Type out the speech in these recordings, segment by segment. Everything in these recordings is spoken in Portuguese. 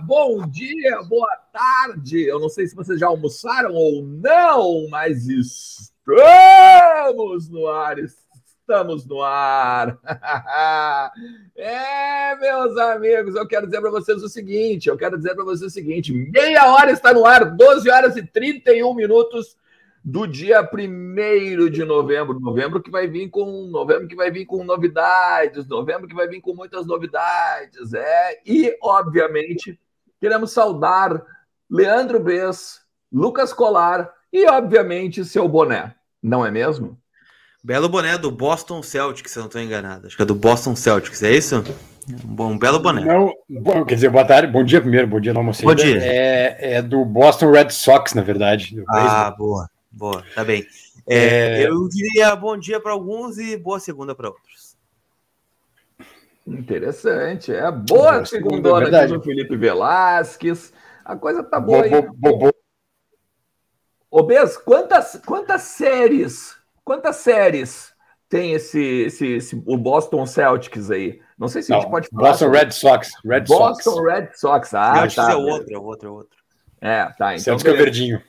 Bom dia, boa tarde! Eu não sei se vocês já almoçaram ou não, mas estamos no ar, estamos no ar! é, meus amigos, eu quero dizer para vocês o seguinte: eu quero dizer para vocês o seguinte: meia hora está no ar, 12 horas e 31 minutos do dia 1 de novembro, novembro que vai vir com novembro que vai vir com novidades, novembro que vai vir com muitas novidades, é, e obviamente queremos saudar Leandro Bess, Lucas Colar e obviamente seu boné, não é mesmo? Belo boné do Boston Celtics, se eu não estou enganado. Acho que é do Boston Celtics, é isso? Um bom, um belo boné. Não, bom, quer dizer, boa tarde, bom dia primeiro, bom dia, não almocei. Bom dia. É, é do Boston Red Sox, na verdade. Ah, boa. Boa, tá bem. É, é... Eu diria bom dia para alguns e boa segunda para outros. Interessante. É boa segunda é aqui do Felipe Velasquez. A coisa tá boa aí. Ô, Bez, quantas, quantas séries, quantas séries tem esse, esse, esse, o Boston Celtics aí? Não sei se Não, a gente pode falar. Boston Red Sox. Red Boston Sox. Red Sox. Ah, tá. É outro, é outro, é outro. É, tá. Então, Celtics é verdinho.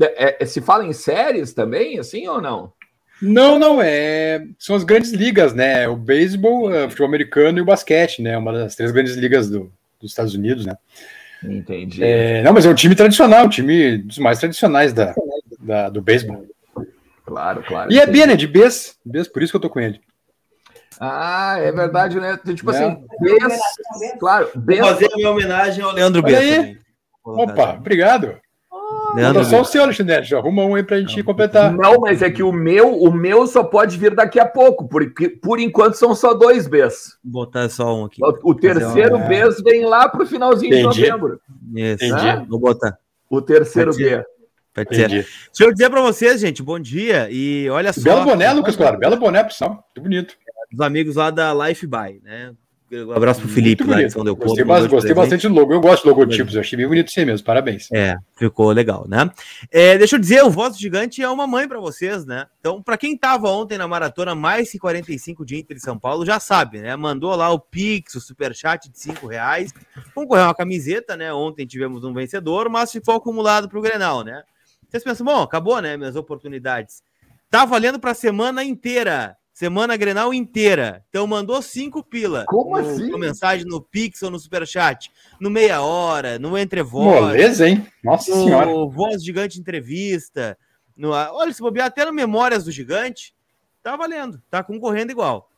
É, é, se fala em séries também, assim ou não? Não, não, é. São as grandes ligas, né? O beisebol, o futebol americano e o basquete, né? Uma das três grandes ligas do, dos Estados Unidos, né? Entendi. É, não, mas é um time tradicional, um time dos mais tradicionais da, da do beisebol. Claro, claro. E é B, né? De Bs, Bs, por isso que eu tô com ele. Ah, é verdade, né? Tipo assim, Bs, claro. Bs... Vou fazer a minha homenagem ao Leandro Bs. Opa, obrigado. Leandro, só o seu, Alexandre. Arruma um aí pra gente não, completar. Não, mas é que o meu, o meu só pode vir daqui a pouco, porque por enquanto são só dois Bs. Vou botar só um aqui. O, o terceiro uma... B vem lá pro finalzinho Entendi. de novembro. Isso. Entendi. Né? Vou botar. O terceiro B. Deixa eu dizer para vocês, gente, bom dia. E olha só. Belo boné, Lucas, claro. Belo boné, pessoal. Muito bonito. Os amigos lá da Life Buy, né? Um abraço pro Felipe lá de São Gostei, mas, gostei bastante do logo. Eu gosto de logotipos, eu achei bem bonito sim mesmo. Parabéns. É, ficou legal, né? É, deixa eu dizer, o Voz Gigante é uma mãe para vocês, né? Então, para quem tava ontem na maratona mais que 45 de Inter de São Paulo, já sabe, né? Mandou lá o Pix, o superchat de 5 reais. Concorreu uma camiseta, né? Ontem tivemos um vencedor, mas ficou acumulado pro Grenal, né? Vocês pensam, bom, acabou, né? Minhas oportunidades. Tá valendo para a semana inteira. Semana Grenal inteira. Então mandou cinco pila. Como no, assim? Com mensagem no Pix ou no Superchat. No meia hora, no Entrevoz. Beleza, hein? Nossa no senhora. Voz Gigante Entrevista. No, olha, se bobear até no Memórias do Gigante, tá valendo. Tá concorrendo igual.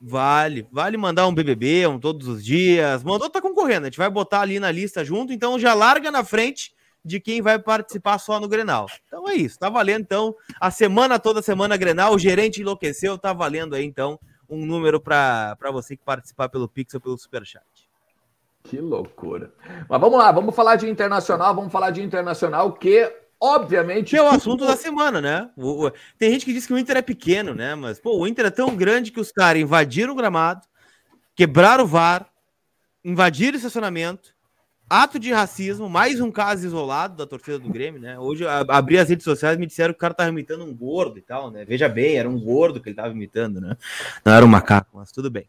Vale, vale mandar um BBB um todos os dias. Mandou, tá concorrendo. A gente vai botar ali na lista junto, então já larga na frente de quem vai participar só no Grenal. Então é isso, tá valendo então a semana toda, semana Grenal, o gerente enlouqueceu, tá valendo aí então um número para você que participar pelo Pix ou pelo Superchat. Que loucura. Mas vamos lá, vamos falar de internacional, vamos falar de internacional que obviamente é o assunto da semana, né? O, o, tem gente que diz que o Inter é pequeno, né? Mas pô, o Inter é tão grande que os caras invadiram o gramado, quebraram o VAR, invadiram o estacionamento, Ato de racismo, mais um caso isolado da torcida do Grêmio, né? Hoje abri as redes sociais e me disseram que o cara tava imitando um gordo e tal, né? Veja bem, era um gordo que ele tava imitando, né? Não era um macaco, mas tudo bem.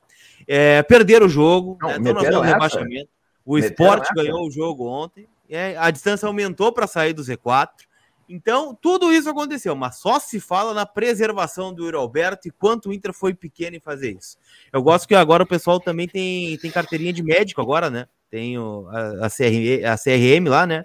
É, perderam o jogo, Não, né? no rebaixamento. O esporte ganhou o jogo ontem, é, a distância aumentou para sair do Z4. Então, tudo isso aconteceu, mas só se fala na preservação do Yuri Alberto e quanto o Inter foi pequeno em fazer isso. Eu gosto que agora o pessoal também tem, tem carteirinha de médico agora, né? Tem o, a, a, CRM, a CRM lá, né?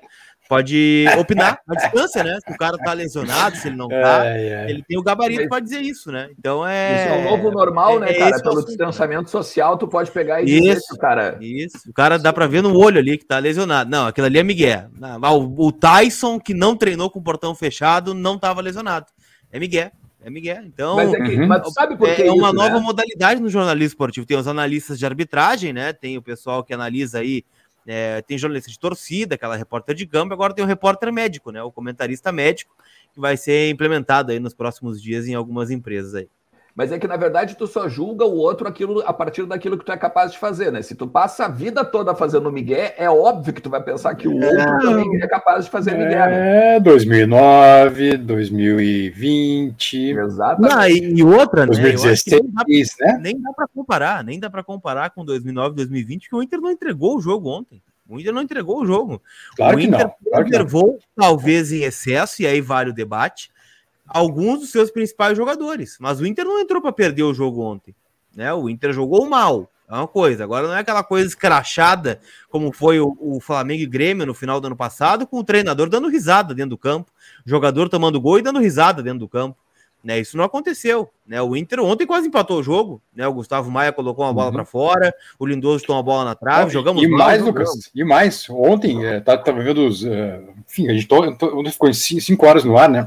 Pode opinar à distância, né? Se o cara tá lesionado, se ele não tá, é, é. ele tem o gabarito para dizer isso, né? Então é. Isso é o novo normal, é, né, cara? É Pelo distanciamento social, tu pode pegar e dizer isso, cara. Isso, o cara dá para ver no olho ali que tá lesionado. Não, aquilo ali é Miguel. O, o Tyson, que não treinou com o portão fechado, não tava lesionado. É Miguel. É Miguel. Então, mas, é, que, uhum. mas sabe por que é, uma nova né? modalidade no jornalismo esportivo. Tem os analistas de arbitragem, né? Tem o pessoal que analisa aí. É, tem jornalista de torcida, aquela repórter de campo, agora tem o repórter médico, né? O comentarista médico, que vai ser implementado aí nos próximos dias em algumas empresas aí. Mas é que, na verdade, tu só julga o outro aquilo, a partir daquilo que tu é capaz de fazer, né? Se tu passa a vida toda fazendo Miguel, é óbvio que tu vai pensar que o é. outro é, também é capaz de fazer Miguel. Né? É, 2009, 2020. Exatamente. Não, e outra, 2016, né? Nem dá, né? Nem dá pra comparar, nem dá pra comparar com 2009, 2020, que o Inter não entregou o jogo ontem. O Inter não entregou o jogo. Claro o Inter claro preservou, talvez em excesso, e aí vale o debate, alguns dos seus principais jogadores. Mas o Inter não entrou para perder o jogo ontem. Né? O Inter jogou mal. É uma coisa. Agora não é aquela coisa escrachada como foi o, o, Flamengo e Grêmio no final do ano passado, com o treinador dando risada dentro do campo, jogador tomando gol e dando risada dentro do campo. Né, isso não aconteceu. Né? O Inter ontem quase empatou o jogo. Né? O Gustavo Maia colocou uma bola uhum. para fora, o Lindoso tomou a bola na trave, jogamos E mal, mais, Lucas, e mais. Ontem, é, tá, tava vendo os. Uh, enfim, a gente tô, ontem ficou 5 horas no ar, né?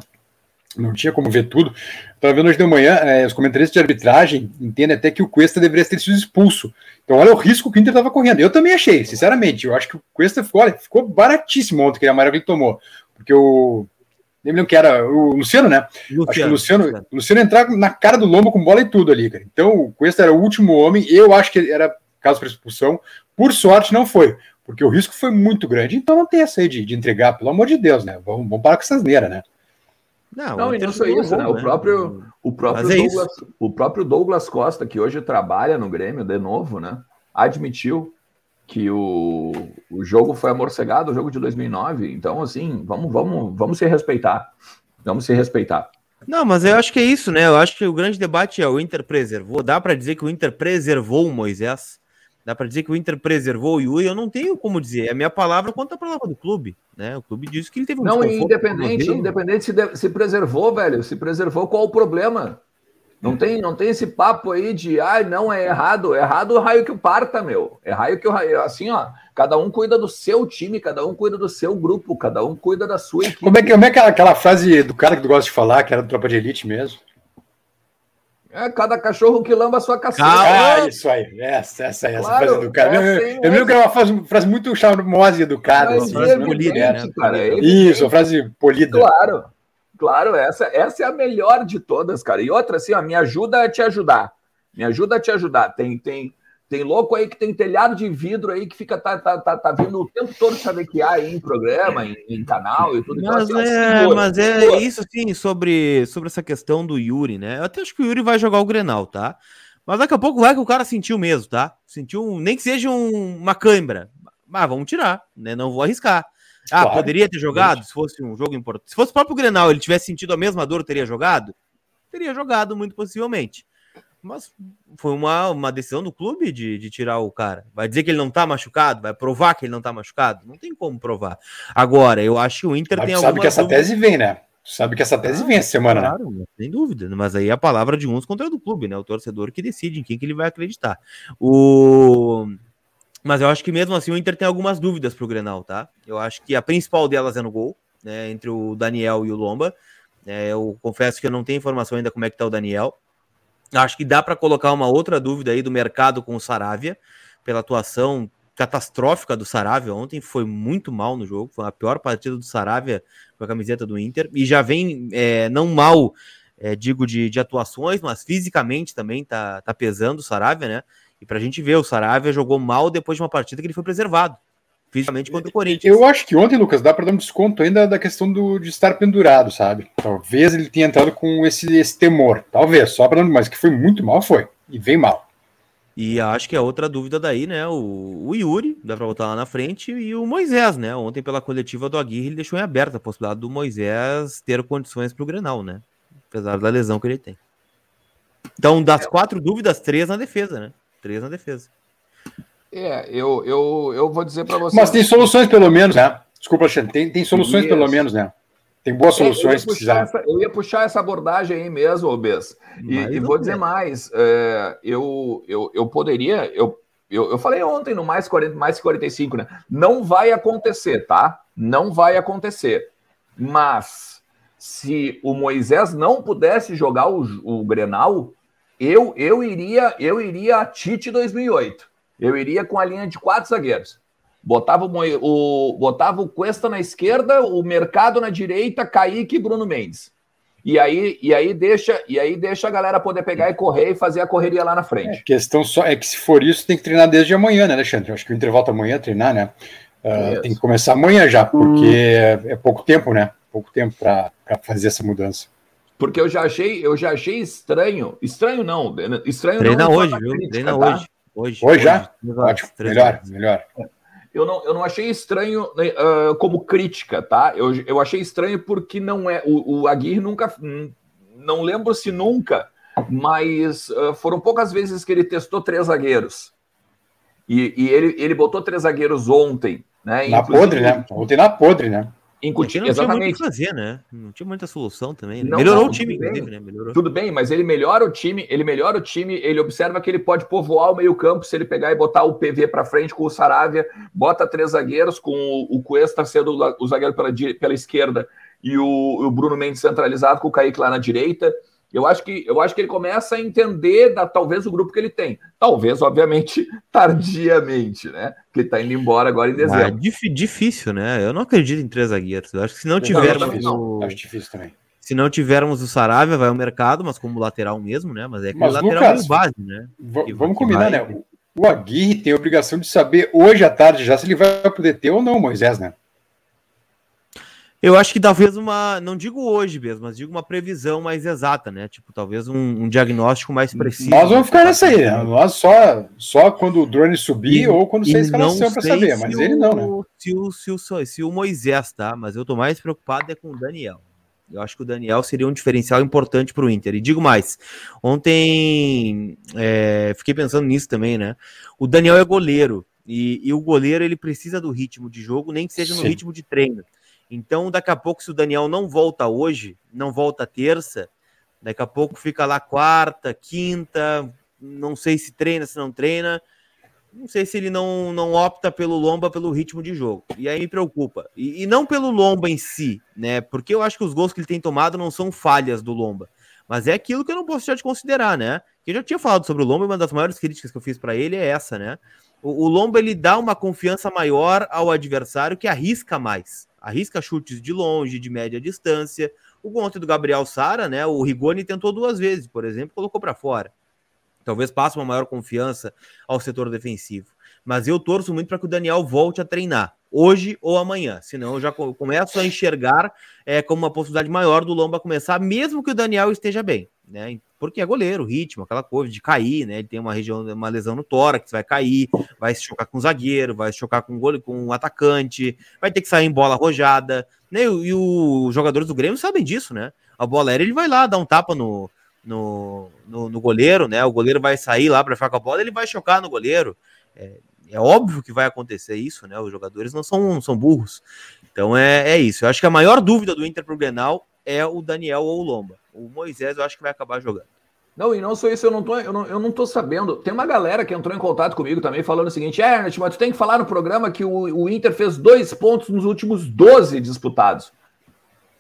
Não tinha como ver tudo. Estava vendo hoje de manhã, é, os comentaristas de arbitragem entendem até que o Cuesta deveria ter sido expulso. Então, olha o risco que o Inter estava correndo. Eu também achei, sinceramente. Eu acho que o Cuesta ficou, olha, ficou baratíssimo ontem, aquele amarelo que ele tomou. Porque o nem lembro que era o Luciano, né? Luciano, acho que o Luciano, Luciano. Luciano entrava na cara do lombo com bola e tudo ali, cara. Então, o Cuesta era o último homem, eu acho que era caso para expulsão. Por sorte, não foi, porque o risco foi muito grande. Então, não tem essa aí de, de entregar, pelo amor de Deus, né? Vamos, vamos parar com essas neiras, né? Não, não e não só isso, né? O próprio, o, próprio é Douglas, o próprio Douglas Costa, que hoje trabalha no Grêmio de novo, né? Admitiu que o, o jogo foi amorcegado, o jogo de 2009. Então, assim, vamos, vamos, vamos se respeitar. Vamos se respeitar. Não, mas eu acho que é isso, né? Eu acho que o grande debate é o Inter preservou. Dá para dizer que o Inter preservou o Moisés? Dá para dizer que o Inter preservou o Yuri? Eu não tenho como dizer. É a minha palavra contra a palavra do clube, né? O clube disse que ele teve um Não, independente, independente se, de, se preservou, velho. Se preservou, qual o problema? Não tem, não tem esse papo aí de, ah, não, é errado. É errado o raio que o parta, meu. É raio que o raio. Assim, ó, cada um cuida do seu time, cada um cuida do seu grupo, cada um cuida da sua equipe. Como é que, como é aquela, aquela frase do cara que tu gosta de falar, que era do Tropa de Elite mesmo? É, cada cachorro que lamba a sua caceta. Ah, isso aí. Essa, essa, essa claro, frase do cara. É assim, eu, lembro que era uma frase, frase muito charmosa e educada. Assim, é polida, né? Cara, é isso, uma frase polida. Claro. Claro, essa, essa é a melhor de todas, cara. E outra, assim, ó, me ajuda a te ajudar. Me ajuda a te ajudar. Tem, tem, tem louco aí que tem telhado de vidro aí que fica tá, tá, tá, tá vindo o tempo todo chavequear aí em programa, em, em canal e tudo. Então, mas, então, assim, é, segura, mas é isso sim sobre, sobre essa questão do Yuri, né? Eu até acho que o Yuri vai jogar o Grenal, tá? Mas daqui a pouco vai que o cara sentiu mesmo, tá? Sentiu, nem que seja um, uma cãibra. Mas vamos tirar, né? Não vou arriscar. Ah, claro, poderia ter jogado se fosse um jogo importante. Se fosse o próprio Grenal, ele tivesse sentido a mesma dor, teria jogado? Teria jogado, muito possivelmente. Mas foi uma, uma decisão do clube de, de tirar o cara. Vai dizer que ele não tá machucado? Vai provar que ele não tá machucado? Não tem como provar. Agora, eu acho que o Inter Mas tem alguma. Sabe que essa dúvida... tese vem, né? Sabe que essa tese ah, vem essa semana, né? claro, né? Sem dúvida. Mas aí é a palavra de uns contra a do clube, né? O torcedor que decide em quem que ele vai acreditar. O. Mas eu acho que mesmo assim o Inter tem algumas dúvidas pro Grenal, tá? Eu acho que a principal delas é no gol, né? Entre o Daniel e o Lomba. É, eu confesso que eu não tenho informação ainda como é que tá o Daniel. Acho que dá para colocar uma outra dúvida aí do mercado com o Saravia, pela atuação catastrófica do Saravia. Ontem, foi muito mal no jogo, foi a pior partida do Saravia com a camiseta do Inter, e já vem é, não mal, é, digo, de, de atuações, mas fisicamente também tá, tá pesando o Saravia, né? E para a gente ver, o Saravia jogou mal depois de uma partida que ele foi preservado, fisicamente contra o Corinthians. Eu acho que ontem, Lucas, dá para dar um desconto ainda da questão do, de estar pendurado, sabe? Talvez ele tenha entrado com esse, esse temor, talvez, só para mas que foi muito mal, foi, e vem mal. E acho que a outra dúvida daí, né? O, o Yuri, dá para voltar lá na frente, e o Moisés, né? Ontem, pela coletiva do Aguirre, ele deixou em aberta a possibilidade do Moisés ter condições para o Grenal, né? Apesar da lesão que ele tem. Então, das é. quatro dúvidas, três na defesa, né? Três na defesa. É, eu, eu, eu vou dizer para você. Mas tem soluções, pelo menos, né? Desculpa, Alexandre. Tem, tem soluções, pelo menos, né? Tem boas soluções. Eu ia, essa, eu ia puxar essa abordagem aí mesmo, Obes. E, e vou dizer mais. É, eu, eu, eu poderia. Eu, eu, eu falei ontem no mais, 40, mais 45, né? Não vai acontecer, tá? Não vai acontecer. Mas se o Moisés não pudesse jogar o, o Grenal, eu, eu iria eu iria a Tite 2008. Eu iria com a linha de quatro zagueiros. Botava o, o, botava o Cuesta na esquerda, o Mercado na direita, Kaique e Bruno Mendes. E aí, e aí deixa, e aí deixa a galera poder pegar e correr e fazer a correria lá na frente. É, questão só é que se for isso, tem que treinar desde amanhã, né, Alexandre? Eu acho que o intervalo amanhã treinar, né? Uh, tem que começar amanhã já, porque hum. é, é, pouco tempo, né? Pouco tempo para fazer essa mudança. Porque eu já achei, eu já achei estranho. Estranho não, estranho Treina não. Hoje, viu? Treina tá? hoje. Hoje, hoje já? Hoje. Ótimo, melhor, melhor. Eu não, eu não achei estranho uh, como crítica, tá? Eu, eu achei estranho porque não é. O, o Aguirre nunca. Não lembro se nunca, mas uh, foram poucas vezes que ele testou três zagueiros. E, e ele, ele botou três zagueiros ontem. Né? Na Inclusive, podre, né? Ontem na podre, né? Incutir, não exatamente. tinha muito o que fazer, né? Não tinha muita solução também. Né? Não, Melhorou não, o time, inclusive, né? Melhorou. Tudo bem, mas ele melhora o time, ele melhora o time, ele observa que ele pode povoar o meio-campo se ele pegar e botar o PV para frente com o Saravia, bota três zagueiros, com o, o Cuesta sendo o zagueiro pela, pela esquerda e o, o Bruno Mendes centralizado com o Kaique lá na direita. Eu acho que eu acho que ele começa a entender da talvez o grupo que ele tem. Talvez, obviamente, tardiamente, né? Que ele está indo embora agora em dezembro. é difícil, né? Eu não acredito em três zagueiros. Eu acho que se não tivermos. Não, não. Acho difícil também. Se não tivermos o Saravia, vai ao mercado, mas como lateral mesmo, né? Mas é aquele mas, lateral Lucas, base, né? Vamos combinar, vai... né? O Aguirre tem a obrigação de saber hoje à tarde já se ele vai poder ter ou não, Moisés, né? Eu acho que talvez uma, não digo hoje mesmo, mas digo uma previsão mais exata, né? Tipo, talvez um, um diagnóstico mais preciso. Nós vamos ficar nessa aí, né? Nós só, só quando o drone subir e, ou quando você escalação para saber, mas ele não, né? Se o, se, o, se o Moisés, tá? Mas eu tô mais preocupado é com o Daniel. Eu acho que o Daniel seria um diferencial importante para o Inter. E digo mais, ontem é, fiquei pensando nisso também, né? O Daniel é goleiro e, e, o goleiro ele precisa do ritmo de jogo, nem que seja no Sim. ritmo de treino. Então, daqui a pouco, se o Daniel não volta hoje, não volta terça, daqui a pouco fica lá quarta, quinta, não sei se treina, se não treina. Não sei se ele não, não opta pelo Lomba pelo ritmo de jogo. E aí me preocupa. E, e, não pelo Lomba em si, né? Porque eu acho que os gols que ele tem tomado não são falhas do Lomba. Mas é aquilo que eu não posso deixar de considerar, né? Que eu já tinha falado sobre o Lomba e uma das maiores críticas que eu fiz para ele é essa, né? O, o Lomba ele dá uma confiança maior ao adversário que arrisca mais arrisca chutes de longe, de média distância. O gol do Gabriel Sara, né? O Rigoni tentou duas vezes, por exemplo, colocou para fora. Talvez passe uma maior confiança ao setor defensivo. Mas eu torço muito para que o Daniel volte a treinar, hoje ou amanhã. Senão eu já começo a enxergar é, como uma possibilidade maior do Lomba começar, mesmo que o Daniel esteja bem. Né? Porque é goleiro, ritmo, aquela coisa de cair, né? Ele tem uma região, uma lesão no tórax, vai cair, vai se chocar com o zagueiro, vai se chocar com o gole, com o atacante, vai ter que sair em bola arrojada, né? E, e os jogadores do Grêmio sabem disso, né? A bola aérea, ele vai lá dar um tapa no, no, no, no goleiro, né? O goleiro vai sair lá para ficar com a bola, ele vai chocar no goleiro. É, é óbvio que vai acontecer isso, né? Os jogadores não são, são burros. Então é, é isso. Eu acho que a maior dúvida do Inter pro Grenal é o Daniel ou o Lomba. O Moisés eu acho que vai acabar jogando. Não, e não só isso, eu não tô, eu não, eu não tô sabendo. Tem uma galera que entrou em contato comigo também falando o seguinte: é, Ernest, mas tu tem que falar no programa que o, o Inter fez dois pontos nos últimos 12 disputados.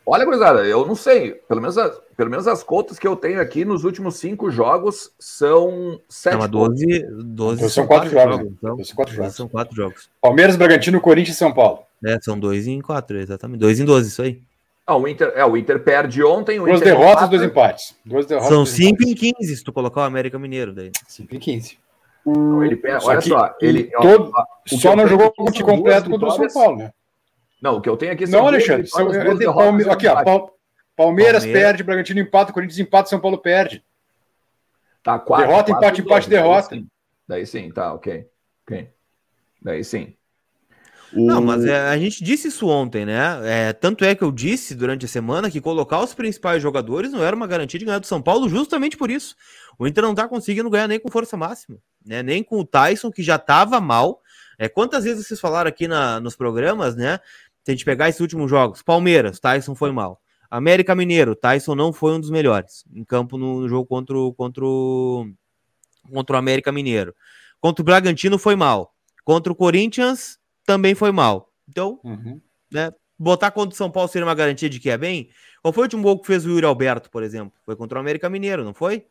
Olha, gurizada, eu não sei. Pelo menos, as, pelo menos as contas que eu tenho aqui nos últimos cinco jogos são sete. Não, 12, 12 então, são quatro, quatro jogos. jogos então, são quatro jogos. São quatro jogos. Palmeiras, Bragantino, Corinthians e São Paulo. É, são dois em quatro, exatamente. Dois em doze, isso aí. Ah, o Inter, é, o Inter perde ontem. Duas Inter derrotas, empata. dois empates. Duas derrotas, São 5 em 15 se tu colocar o América Mineiro daí. 5 em 15. Então, ele, olha só, ele todo, ó, só não jogou o time completo contra o São Paulo, né? Não, o que eu tenho aqui são Não, Alexandre, são, Palme... aqui, ó, Palmeiras, Palmeiras perde, Bragantino empata, Corinthians empata, São Paulo perde. Tá, quatro, derrota, quatro, empate, empate, derrota. Daí sim. daí sim, tá, ok. ok. Daí sim. Não, mas é, a gente disse isso ontem, né? É, tanto é que eu disse durante a semana que colocar os principais jogadores não era uma garantia de ganhar do São Paulo, justamente por isso. O Inter não tá conseguindo ganhar nem com força máxima, né? Nem com o Tyson, que já tava mal. É, quantas vezes vocês falaram aqui na, nos programas, né? Se a gente pegar esses últimos jogos, Palmeiras, Tyson foi mal. América Mineiro, Tyson não foi um dos melhores em campo no, no jogo contra o, contra, o, contra o América Mineiro. Contra o Bragantino foi mal. Contra o Corinthians, também foi mal. Então, uhum. né, botar contra o São Paulo seria uma garantia de que é bem? Qual foi o último gol que fez o Yuri Alberto, por exemplo? Foi contra o América Mineiro, não foi?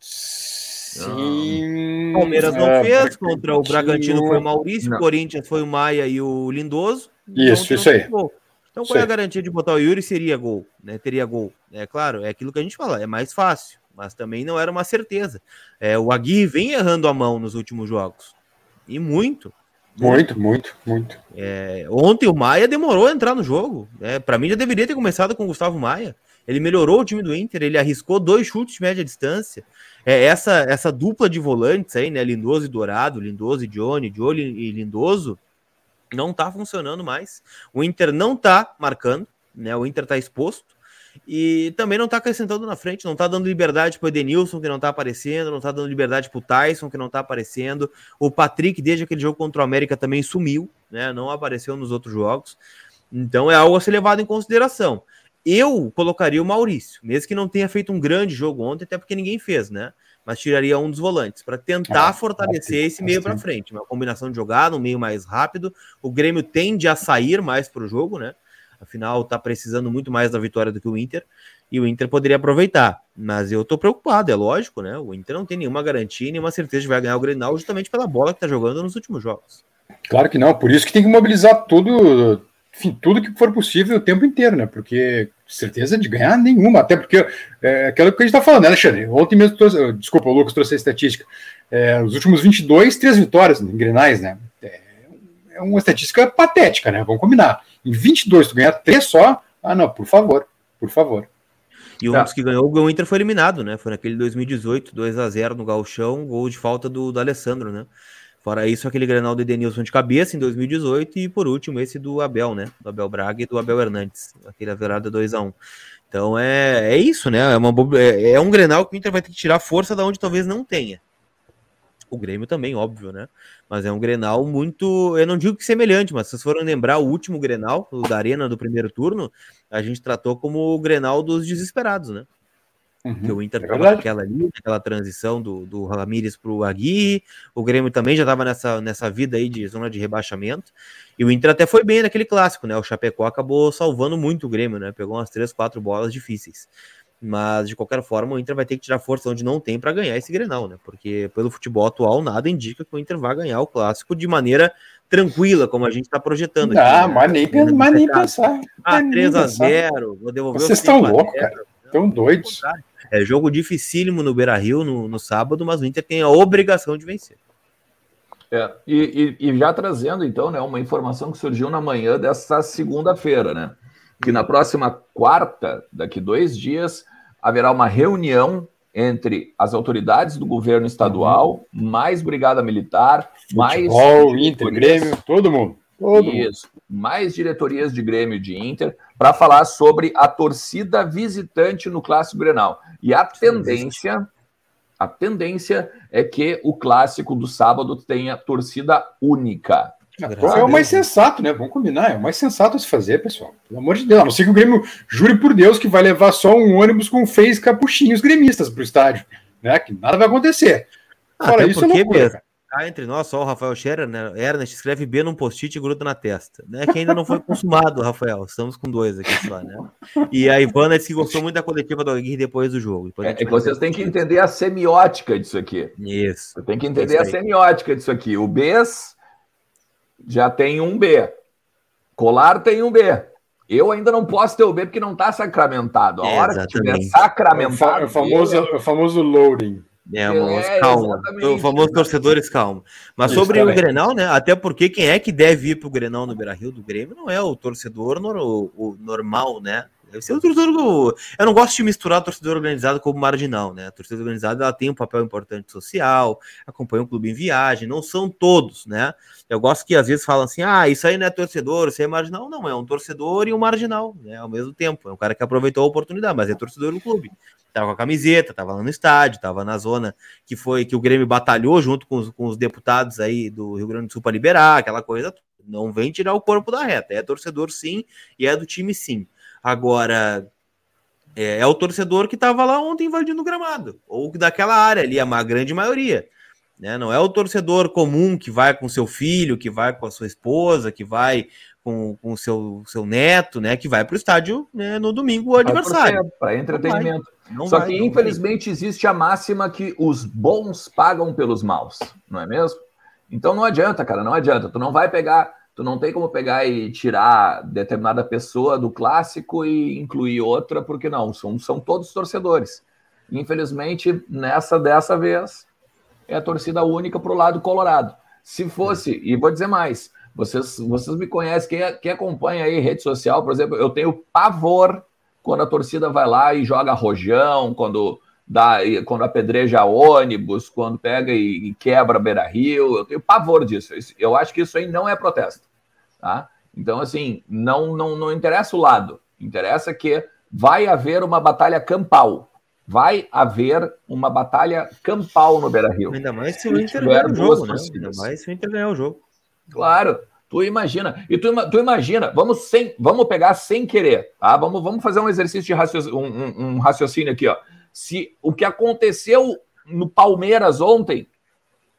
Sim. Palmeiras não é, fez, contra o Bragantino foi o Maurício, não. Corinthians foi o Maia e o Lindoso. Isso, isso aí. Então, qual é a garantia de botar o Yuri seria gol, né? Teria gol. É claro, é aquilo que a gente fala, é mais fácil, mas também não era uma certeza. É, o Aguirre vem errando a mão nos últimos jogos. E muito. Muito, muito, muito. É, ontem o Maia demorou a entrar no jogo. É, para mim já deveria ter começado com o Gustavo Maia. Ele melhorou o time do Inter, ele arriscou dois chutes de média distância. É, essa, essa dupla de volantes aí, né? Lindoso e Dourado, Lindoso e Johnny, Johnny e Lindoso, não tá funcionando mais. O Inter não tá marcando, né? O Inter tá exposto. E também não tá acrescentando na frente, não tá dando liberdade pro Edenilson, que não tá aparecendo, não tá dando liberdade pro Tyson, que não tá aparecendo. O Patrick, desde aquele jogo contra o América, também sumiu, né? Não apareceu nos outros jogos. Então é algo a ser levado em consideração. Eu colocaria o Maurício, mesmo que não tenha feito um grande jogo ontem, até porque ninguém fez, né? Mas tiraria um dos volantes para tentar ah, fortalecer esse meio para frente. Uma combinação de jogada, um meio mais rápido. O Grêmio tende a sair mais para o jogo, né? Afinal, está precisando muito mais da vitória do que o Inter. E o Inter poderia aproveitar. Mas eu estou preocupado, é lógico, né? O Inter não tem nenhuma garantia, nenhuma certeza de vai ganhar o Grenal justamente pela bola que está jogando nos últimos jogos. Claro que não, por isso que tem que mobilizar tudo, enfim, tudo que for possível o tempo inteiro, né? Porque certeza de ganhar nenhuma, até porque é aquilo que a gente está falando, né, Alexandre? Ontem mesmo, trouxe, desculpa, o Lucas trouxe a estatística. É, os últimos 22, três vitórias em Grenais, né? É, é uma estatística patética, né? Vamos combinar. Em 22, tu ganhar três só, ah, não, por favor, por favor. E um tá. dos que ganhou, o Inter foi eliminado, né? Foi naquele 2018, 2 a 0 no Galchão, gol de falta do, do Alessandro, né? Fora isso, aquele Grenal do Edenilson de cabeça em 2018 e por último esse do Abel, né? Do Abel Braga e do Abel Hernandes, aquele virada 2 a 1 Então é, é isso, né? É, uma, é, é um Grenal que o Inter vai ter que tirar força da onde talvez não tenha. O Grêmio também, óbvio, né? Mas é um Grenal muito, eu não digo que semelhante, mas se vocês forem lembrar o último Grenal, o da Arena do primeiro turno, a gente tratou como o Grenal dos desesperados, né? Uhum, o Inter estava é naquela ali, naquela transição do, do Ramires para o Aguirre, o Grêmio também já estava nessa, nessa vida aí de zona de rebaixamento, e o Inter até foi bem naquele clássico, né? O Chapecó acabou salvando muito o Grêmio, né? Pegou umas três, quatro bolas difíceis. Mas, de qualquer forma, o Inter vai ter que tirar força onde não tem para ganhar esse Grenal, né? Porque pelo futebol atual, nada indica que o Inter vai ganhar o clássico de maneira tranquila, como a gente está projetando. Não, aqui, né? mas nem, mas nem pensar. Ah, 3x0, vou devolver Vocês estão loucos, cara. Estão doidos. É jogo dificílimo no Beira Rio no, no sábado, mas o Inter tem a obrigação de vencer. É, e, e, e, já trazendo, então, né, uma informação que surgiu na manhã dessa segunda-feira, né? Que na próxima quarta, daqui dois dias, haverá uma reunião entre as autoridades do governo estadual, mais Brigada Militar, Futebol, mais. Inter, Grêmio, todo mundo. Todo Isso, mundo. mais diretorias de Grêmio de Inter, para falar sobre a torcida visitante no Clássico Grenal. E a tendência, a tendência é que o clássico do sábado tenha torcida única. É o mais sensato, né? Vamos combinar, é o mais sensato a se fazer, pessoal. Pelo amor de Deus. A não ser que o Grêmio jure por Deus que vai levar só um ônibus com fez capuchinhos gremistas para o estádio, né? Que nada vai acontecer. Fora isso, porque, é loucura, ah, entre nós, só o Rafael Scherer, né? Ernest escreve B num post-it e gruda na testa. Né? Que ainda não foi consumado, Rafael. Estamos com dois aqui só, né? E a Ivana disse que gostou muito da coletiva do Aguirre depois do jogo. Depois é, vocês têm que entender a semiótica disso aqui. Isso. Tem que entender a semiótica disso aqui. O B já tem um B. Colar tem um B. Eu ainda não posso ter o B porque não está sacramentado. A é, hora exatamente. que tiver sacramentado. É o, famoso, é o famoso loading. É, é calma. O famoso torcedores calma. Mas Isso sobre também. o Grenal, né? Até porque quem é que deve ir para o Grenal no Beira Rio do Grêmio não é o torcedor o, o normal, né? Deve ser o torcedor. Do... Eu não gosto de misturar torcedor organizado com marginal, né? A torcida organizada ela tem um papel importante social, acompanha o clube em viagem, não são todos, né? Eu gosto que às vezes falam assim: ah, isso aí não é torcedor, isso aí é marginal. Não, é um torcedor e um marginal, né? Ao mesmo tempo. É um cara que aproveitou a oportunidade, mas é torcedor do clube tava com a camiseta, tava lá no estádio, tava na zona que foi que o Grêmio batalhou junto com os, com os deputados aí do Rio Grande do Sul para liberar, aquela coisa. Não vem tirar o corpo da reta. É torcedor sim e é do time sim. Agora, é, é o torcedor que estava lá ontem invadindo o gramado, ou daquela área ali, a grande maioria. Né? Não é o torcedor comum que vai com seu filho, que vai com a sua esposa, que vai com o seu, seu neto, né? Que vai para o estádio né, no domingo o aniversário. Para entretenimento. Não Só vai, que, infelizmente, vai. existe a máxima que os bons pagam pelos maus, não é mesmo? Então não adianta, cara, não adianta. Tu não vai pegar Tu não tem como pegar e tirar determinada pessoa do clássico e incluir outra, porque não, são, são todos torcedores. Infelizmente, nessa dessa vez, é a torcida única para o lado colorado. Se fosse, e vou dizer mais, vocês, vocês me conhecem, quem, quem acompanha aí rede social, por exemplo, eu tenho pavor quando a torcida vai lá e joga rojão, quando dá, quando apedreja ônibus, quando pega e, e quebra Beira Rio, eu tenho pavor disso. Eu acho que isso aí não é protesto. Tá? Então, assim, não, não, não interessa o lado, interessa que vai haver uma batalha campal. Vai haver uma batalha campal no Beira Rio. Ainda mais se o Inter ganhar o jogo, né? Ainda mais se o Inter ganhar o jogo. Claro. Tu imagina, e tu, tu, imagina, vamos sem, vamos pegar sem querer, tá? Vamos, vamos fazer um exercício de raciocínio, um, um, um raciocínio aqui, ó. Se o que aconteceu no Palmeiras ontem,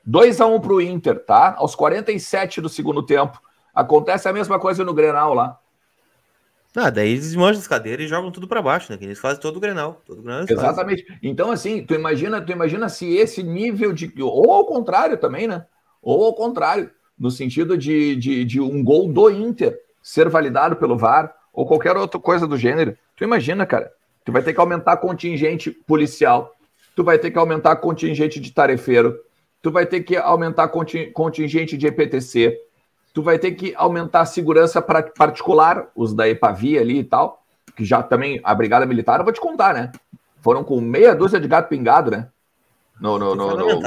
2 a 1 para o Inter, tá? Aos 47 do segundo tempo, acontece a mesma coisa no Grenal lá. Ah, daí eles desmancham as cadeiras e jogam tudo para baixo, né? Que eles fazem todo o Grenal. Todo o Grenal Exatamente. Fazem. Então, assim, tu imagina, tu imagina se esse nível de. Ou ao contrário também, né? Ou ao contrário no sentido de, de, de, um gol do Inter ser validado pelo VAR ou qualquer outra coisa do gênero. Tu imagina, cara, tu vai ter que aumentar contingente policial, tu vai ter que aumentar contingente de tarefeiro, tu vai ter que aumentar contingente de EPTC, tu vai ter que aumentar a segurança particular, os da EPAVI ali e tal, que já também a Brigada Militar, eu vou te contar, né? Foram com meia dúzia de gato pingado, né? No, no, no, foi lamentável.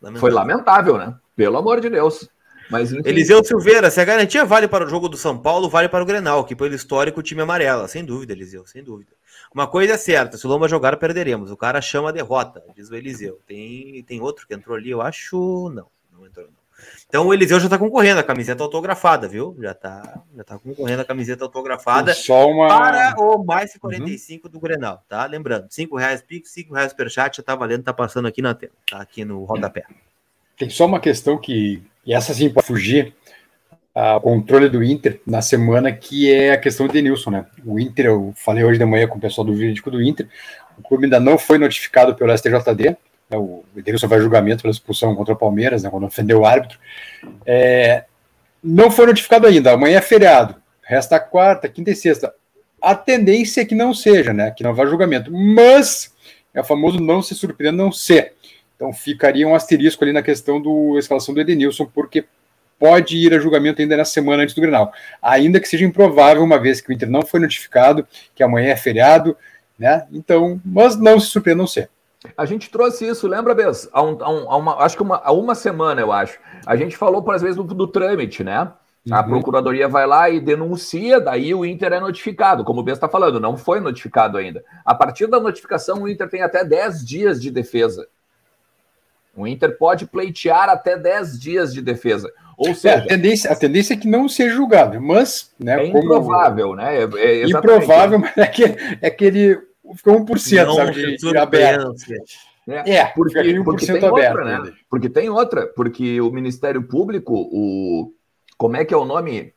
lamentável. Foi lamentável, né? Pelo amor de Deus. Mas, enfim... Eliseu Silveira, se a garantia vale para o jogo do São Paulo, vale para o Grenal, que pelo histórico o time amarela. Sem dúvida, Eliseu, sem dúvida. Uma coisa é certa, se o Lomba jogar, perderemos. O cara chama a derrota, diz o Eliseu. Tem, tem outro que entrou ali, eu acho. Não, não entrou não. Então o Eliseu já está concorrendo a camiseta autografada, viu? Já está já tá concorrendo a camiseta autografada Só uma... para o mais 45 uhum. do Grenal, tá? Lembrando, 5 reais Pix, 5 reais per chat, já tá valendo, tá passando aqui na tela, tá aqui no rodapé. Tem só uma questão que e essa sim pode fugir ao controle do Inter na semana, que é a questão de Nilson, né? O Inter, eu falei hoje de manhã com o pessoal do jurídico do Inter, o clube ainda não foi notificado pelo STJD, né? o Edenilson vai julgamento pela expulsão contra o Palmeiras, né? quando ofendeu o árbitro. É, não foi notificado ainda, amanhã é feriado, resta quarta, quinta e sexta. A tendência é que não seja, né? Que não vá julgamento, mas é o famoso não se surpreenda não ser. Então ficaria um asterisco ali na questão da escalação do Edenilson, porque pode ir a julgamento ainda na semana antes do Grenal. Ainda que seja improvável, uma vez que o Inter não foi notificado, que amanhã é feriado, né? Então, mas não se surpreendam ser. A gente trouxe isso, lembra, Bess? Há, um, há, um, uma, acho que uma, há uma semana, eu acho. A gente falou, por vezes, do, do trâmite, né? A uhum. procuradoria vai lá e denuncia, daí o Inter é notificado. Como o Bess está falando, não foi notificado ainda. A partir da notificação, o Inter tem até 10 dias de defesa. O Inter pode pleitear até 10 dias de defesa. Ou seja, é, a, tendência, a tendência é que não seja julgado, mas. Né, é improvável, né? É, é improvável, mas é que, é que ele ficou 1%, não, sabe, de, de aberto. É, é porque, porque tem aberto, outra, né? Porque tem outra, porque o Ministério Público, o como é que é o nome?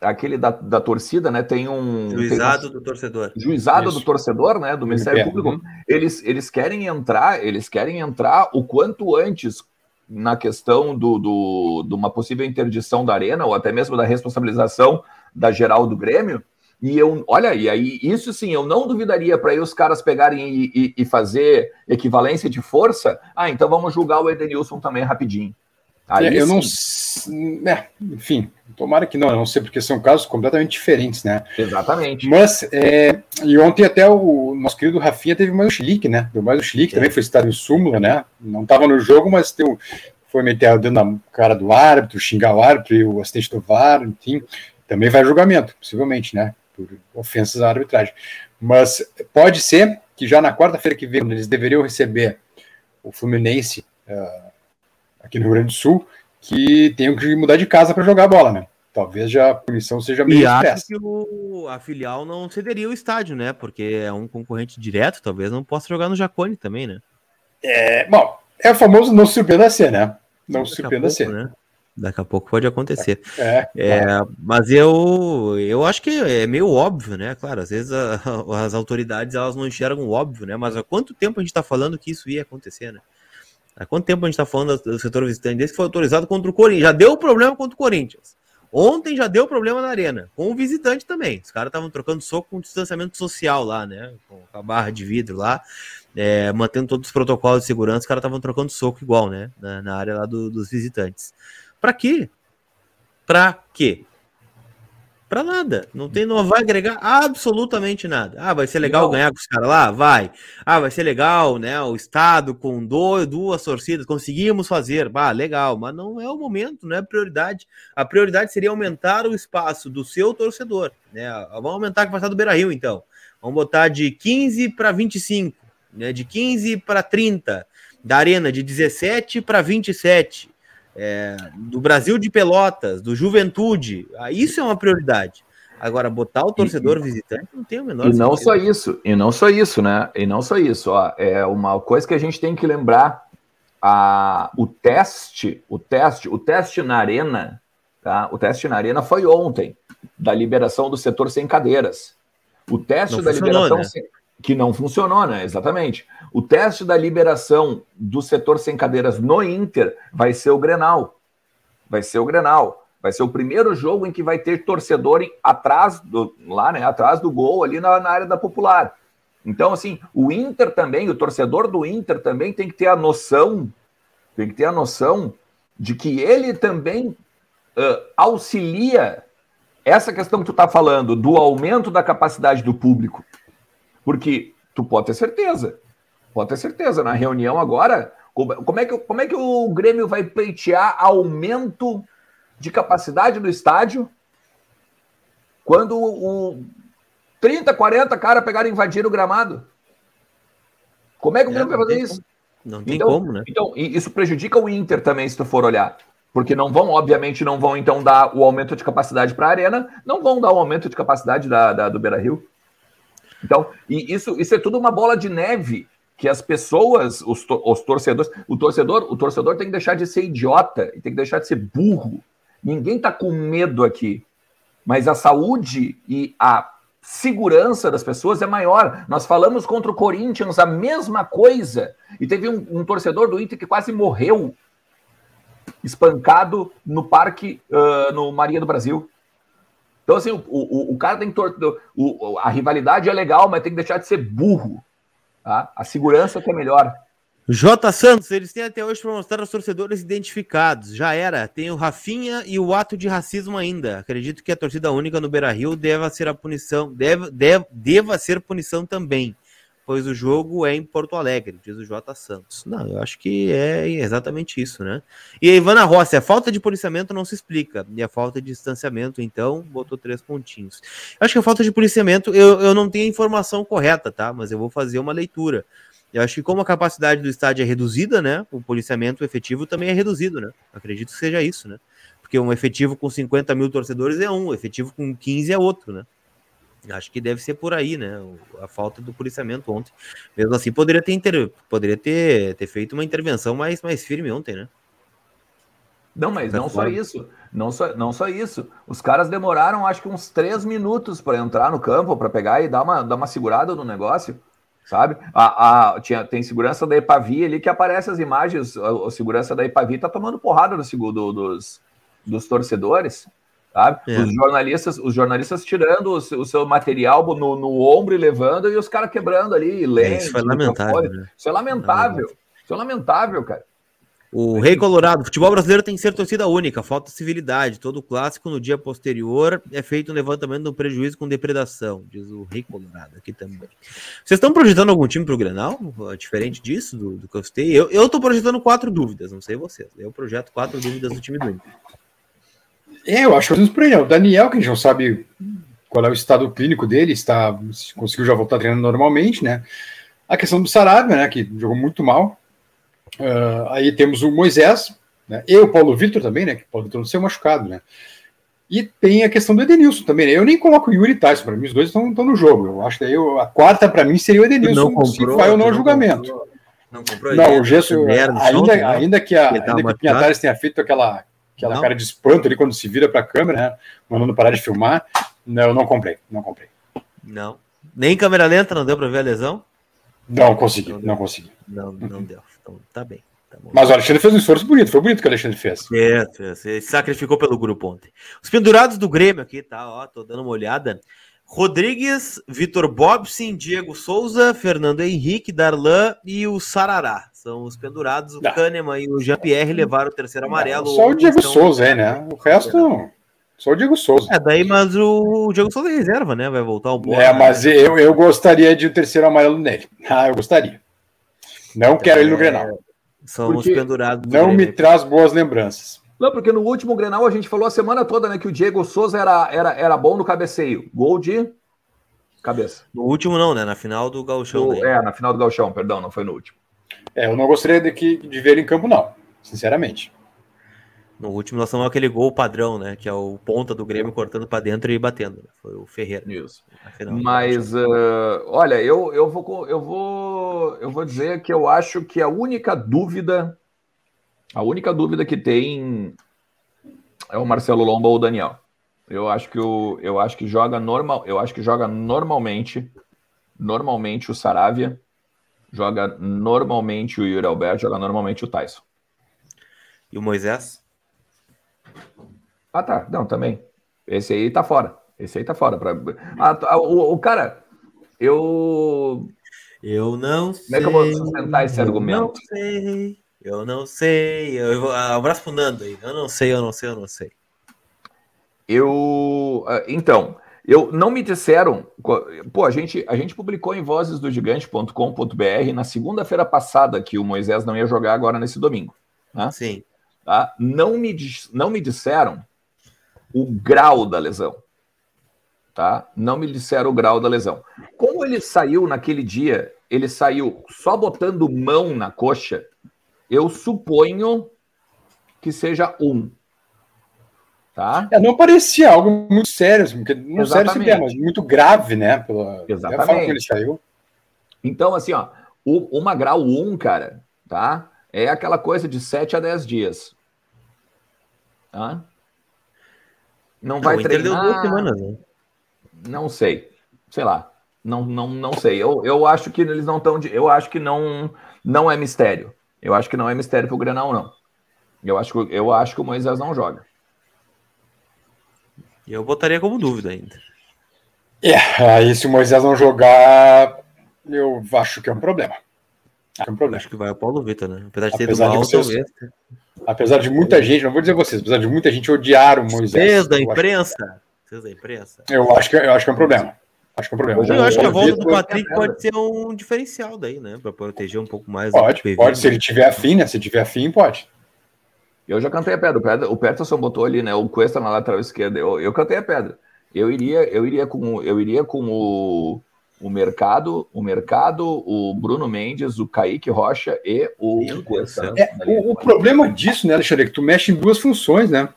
aquele da, da torcida, né? Tem um. Juizado tem um, do torcedor. Juizado Isso. do torcedor, né? Do Ministério Público. Uhum. Eles, eles querem entrar, eles querem entrar o quanto antes na questão do, do, de uma possível interdição da arena, ou até mesmo da responsabilização da geral do Grêmio. E eu, olha, e aí, isso sim, eu não duvidaria para aí os caras pegarem e, e, e fazer equivalência de força. Ah, então vamos julgar o Edenilson também rapidinho. Aí, é, eu não. É, enfim, tomara que não, eu não sei, porque são casos completamente diferentes, né? Exatamente. Mas, é, e ontem até o nosso querido Rafinha teve mais o chilique, né? Deu mais o chilique, é. também foi citado em súmula, né? Não estava no jogo, mas teu, foi meter o dedo na cara do árbitro, xingar o árbitro e o assistente do VAR, enfim, também vai julgamento, possivelmente, né? Por ofensas à arbitragem. Mas pode ser que já na quarta-feira que vem, eles deveriam receber o Fluminense. Uh, aqui no Rio Grande do Sul que tenham que mudar de casa para jogar bola, né? Talvez já a punição seja meio E acho que o, a filial não cederia o estádio, né? Porque é um concorrente direto, talvez não possa jogar no Jacone também, né? É, bom, é o famoso não surpreenda ser, né? Não surpreenda ser. Né? Daqui a pouco pode acontecer. É, é, mas eu, eu acho que é meio óbvio, né? Claro, às vezes a, as autoridades elas não enxergam o óbvio, né? Mas há quanto tempo a gente está falando que isso ia acontecer, né? Há quanto tempo a gente está falando do setor visitante desse que foi autorizado contra o Corinthians? Já deu problema contra o Corinthians. Ontem já deu problema na arena, com o visitante também. Os caras estavam trocando soco com distanciamento social lá, né? Com a barra de vidro lá, é, mantendo todos os protocolos de segurança, os caras estavam trocando soco igual, né? Na, na área lá do, dos visitantes. Pra quê? Pra quê? Pra nada. Não tem, não vai agregar absolutamente nada. Ah, vai ser legal não. ganhar com os caras lá? Vai. Ah, vai ser legal, né? O estado com dois, duas torcidas, conseguimos fazer. Bah, legal, mas não é o momento, não é a prioridade. A prioridade seria aumentar o espaço do seu torcedor, né? Vamos aumentar a capacidade do Beira Rio, então. Vamos botar de 15 para 25, né? De 15 para 30, da Arena de 17 para 27 é, do Brasil de Pelotas, do Juventude, ah, isso é uma prioridade. Agora, botar o torcedor e, visitante não tem o menor E não só isso, e não só isso, né? E não só isso, ó, é uma coisa que a gente tem que lembrar, a, o teste, o teste, o teste na arena, tá? O teste na arena foi ontem, da liberação do setor sem cadeiras. O teste não da liberação né? sem, que não funcionou, né? Exatamente. O teste da liberação do setor sem cadeiras no Inter vai ser o Grenal. Vai ser o Grenal. Vai ser o primeiro jogo em que vai ter torcedor atrás do lá, né? Atrás do gol ali na, na área da popular. Então, assim, o Inter também, o torcedor do Inter também tem que ter a noção, tem que ter a noção de que ele também uh, auxilia essa questão que tu está falando do aumento da capacidade do público. Porque tu pode ter certeza, pode ter certeza, na reunião agora, como é que, como é que o Grêmio vai pleitear aumento de capacidade do estádio quando o 30, 40 caras pegaram e invadiram o gramado? Como é que o é, Grêmio vai fazer isso? Não tem então, como, né? Então, isso prejudica o Inter também, se tu for olhar. Porque não vão, obviamente, não vão então dar o aumento de capacidade para a arena, não vão dar o aumento de capacidade da, da do Beira Rio. Então, e isso, isso é tudo uma bola de neve que as pessoas, os, os torcedores, o torcedor, o torcedor tem que deixar de ser idiota e tem que deixar de ser burro. Ninguém está com medo aqui, mas a saúde e a segurança das pessoas é maior. Nós falamos contra o Corinthians a mesma coisa e teve um, um torcedor do Inter que quase morreu espancado no parque uh, no Maria do Brasil. Então, assim, o, o, o cara tem que. O, a rivalidade é legal, mas tem que deixar de ser burro. Tá? A segurança que é melhor. J. Santos, eles têm até hoje para mostrar os torcedores identificados. Já era. Tem o Rafinha e o ato de racismo ainda. Acredito que a torcida única no Beira Rio deva ser a punição. Deve, deve, deva ser punição também pois o jogo é em Porto Alegre, diz o J. Santos. Não, eu acho que é exatamente isso, né? E a Ivana Rossi, a falta de policiamento não se explica, e a falta de distanciamento, então, botou três pontinhos. Acho que a falta de policiamento, eu, eu não tenho a informação correta, tá? Mas eu vou fazer uma leitura. Eu acho que como a capacidade do estádio é reduzida, né? O policiamento efetivo também é reduzido, né? Acredito que seja isso, né? Porque um efetivo com 50 mil torcedores é um efetivo com 15 é outro, né? Acho que deve ser por aí, né? A falta do policiamento ontem. Mesmo assim, poderia ter, inter... poderia ter, ter feito uma intervenção mais, mais firme ontem, né? Não, mas não só isso. Não só, não só isso. Os caras demoraram, acho que uns três minutos para entrar no campo, para pegar e dar uma, dar uma segurada no negócio, sabe? A, a, tinha, tem segurança da Epavi ali que aparece as imagens. A, a segurança da Epavi tá tomando porrada no, do, dos, dos torcedores sabe? É. Os jornalistas, os jornalistas tirando o, o seu material no, no, ombro e levando e os caras quebrando ali, lendo. É, isso foi lamentável. Né? Isso é lamentável. Isso é lamentável, cara. O Rei Colorado, futebol brasileiro tem que ser torcida única, falta civilidade. Todo clássico no dia posterior é feito um levantamento do prejuízo com depredação, diz o Rei Colorado aqui também. Vocês estão projetando algum time para o Grenal? Diferente disso, do, do que eu citei? Eu estou projetando quatro dúvidas, não sei vocês. Eu projeto quatro dúvidas do time do Inter. É, eu acho que por aí. O Daniel, que a gente não sabe qual é o estado clínico dele, está conseguiu já voltar treinando normalmente, né? A questão do Sarabia, né, que jogou muito mal. Uh, aí temos o Moisés, né, e o Paulo Vitor também, né, que o Paulo Vitor não ser machucado, né? E tem a questão do Edenilson também, né? Eu nem coloco o Yuri Tyson, para mim os dois estão no jogo. Eu acho que aí eu, a quarta para mim seria o Edenilson, não comprou, se vai ou não, não julgamento. Comprou, não, comprou não o Gesso, ainda, ainda que a, ainda que o Pinhatares tenha feito aquela aquela não. cara de espanto ali quando se vira para a câmera, né? Mandando parar de filmar. Não, eu não comprei, não comprei. Não. Nem câmera lenta não deu para ver a lesão? Não consegui, não, não consegui. Não, não deu. Então tá bem. Tá Mas o Alexandre fez um esforço bonito, foi bonito que o Alexandre fez. É, se sacrificou pelo grupo ontem. Os pendurados do Grêmio aqui, tá? Ó, tô dando uma olhada. Rodrigues, Vitor Bobson, Diego Souza, Fernando Henrique, Darlan e o Sarará. São os pendurados. O Kahneman e o Jean-Pierre levaram o terceiro amarelo. Não, só o Diego estão... Souza, é, né? O resto, não. Só o Diego Souza. É, daí, mas o Diego Souza é reserva, né? Vai voltar o bola. É, mas né? eu, eu gostaria de um terceiro amarelo nele. Ah, eu gostaria. Não quero é... ele no Grenal. São os pendurados. Não me traz boas lembranças. Não, porque no último Grenal a gente falou a semana toda, né, que o Diego Souza era, era, era bom no cabeceio. Gol de cabeça. No último não, né? Na final do Gauchão. é, na final do Gauchão, perdão, não foi no último. É, eu não gostaria de, que, de ver ele em campo, não, sinceramente. No último nós temos aquele gol padrão, né? Que é o ponta do Grêmio cortando para dentro e batendo. Foi o Ferreira. Isso. Mas uh, olha, eu, eu vou eu vou eu vou dizer que eu acho que a única dúvida a única dúvida que tem é o Marcelo Lomba ou o Daniel. Eu acho que o, eu acho que joga normal, eu acho que joga normalmente, normalmente o Saravia, joga normalmente o Yuri Alberto, joga normalmente o Tyson. E o Moisés? Ah, tá. Não, também. Esse aí tá fora. Esse aí tá fora. Pra... Ah, o, o cara, eu. Eu não sei. Como é que eu vou sustentar esse argumento? Não sei. Eu não sei. Eu vou, ah, abraço pro Nando aí. Eu não sei, eu não sei, eu não sei. Eu. Ah, então, eu não me disseram. Pô, a gente, a gente publicou em vozesdogigante.com.br na segunda-feira passada que o Moisés não ia jogar agora nesse domingo. Né? Sim. Tá? Não, me, não me disseram o grau da lesão. Tá? Não me disseram o grau da lesão. Como ele saiu naquele dia, ele saiu só botando mão na coxa eu suponho que seja um. Tá? É, não parecia algo muito sério, assim, porque não sério seria, mas muito grave, né? Pela, Exatamente. forma que ele saiu. Então, assim, ó, o, uma grau 1, cara, tá? É aquela coisa de 7 a 10 dias. Tá? Não vai não, treinar. Duas semanas, né? Não sei. Sei lá. Não, não, não sei. Eu, eu acho que eles não estão. Eu acho que não, não é mistério. Eu acho que não é mistério pro Grenal, não. Eu acho, que, eu acho que o Moisés não joga. Eu botaria como dúvida ainda. É, aí se o Moisés não jogar, eu acho que é um problema. É um problema. Acho que vai o Paulo Vitor, né? Apesar de ter apesar de mal, vocês, talvez. Apesar de muita gente, não vou dizer vocês, apesar de muita gente odiar o Moisés. Vocês da imprensa. Vocês da imprensa. Eu acho que, eu acho que é um problema. Acho que é um problema. Eu, eu acho que a volta do Patrick pode ser um diferencial daí, né? Para proteger um pouco mais. Pode, pode. Se ele tiver afim, né? Se tiver afim, pode. Eu já cantei a pedra. O Peterson botou ali, né? O Cuesta na lateral esquerda. Eu, eu cantei a pedra. Eu iria, eu iria com, eu iria com o, o mercado, o mercado, o Bruno Mendes, o Kaique Rocha e o Cuesta. É, o, o problema disso, né, Alexandre, é que tu mexe em duas funções, né?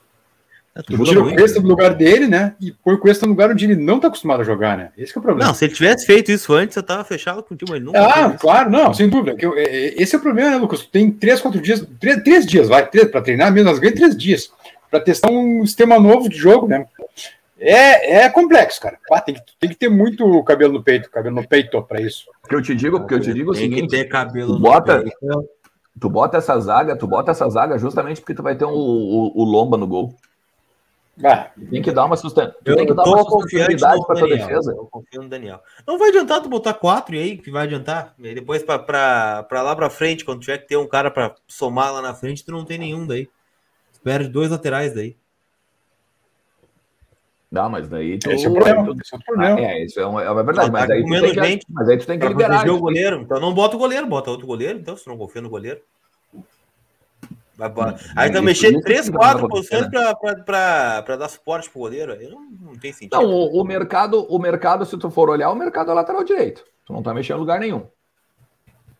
É, tu tira o Cuesta do lugar dele, né? E põe o Cuesta no lugar onde ele não tá acostumado a jogar, né? Esse é o problema. Não, se ele tivesse feito isso antes, eu tava fechado com o time. Ele nunca ah, claro, não, sem dúvida. É, é, esse é o problema, né, Lucas? Tem três, quatro dias, três, três dias, vai, três, pra treinar mesmo, nós ganhamos três dias. Pra testar um sistema novo de jogo, né? É, é complexo, cara. Ah, tem, que, tem que ter muito cabelo no peito, cabelo no peito para isso. Porque eu te digo, porque eu te digo o tem seguinte, que ter cabelo tu bota, peito. tu bota essa zaga, tu bota essa zaga justamente porque tu vai ter um, o, o Lomba no gol. Ah, tem que dar uma sustentação. Tem que dar uma sustentabilidade para tua defesa. Eu confio no Daniel. Não vai adiantar tu botar quatro e aí que vai adiantar. E depois para lá para frente, quando tiver que ter um cara para somar lá na frente, tu não tem nenhum daí. Espera dois laterais daí. Não, mas daí tu... Esse é o problema. Tu... Esse é, o problema. Ah, é, isso é, uma, é verdade. Mas, tá aí tu tem que, mas aí tu tem que liberar. o goleiro. Então não bota o goleiro, bota outro goleiro. Então, se não confia no goleiro. Aí tá mexendo três, quatro posições para dar suporte pro goleiro. Aí não, não tem sentido. Não, o, o, mercado, o mercado, se tu for olhar, o mercado é lateral direito. Tu não tá mexendo em lugar nenhum.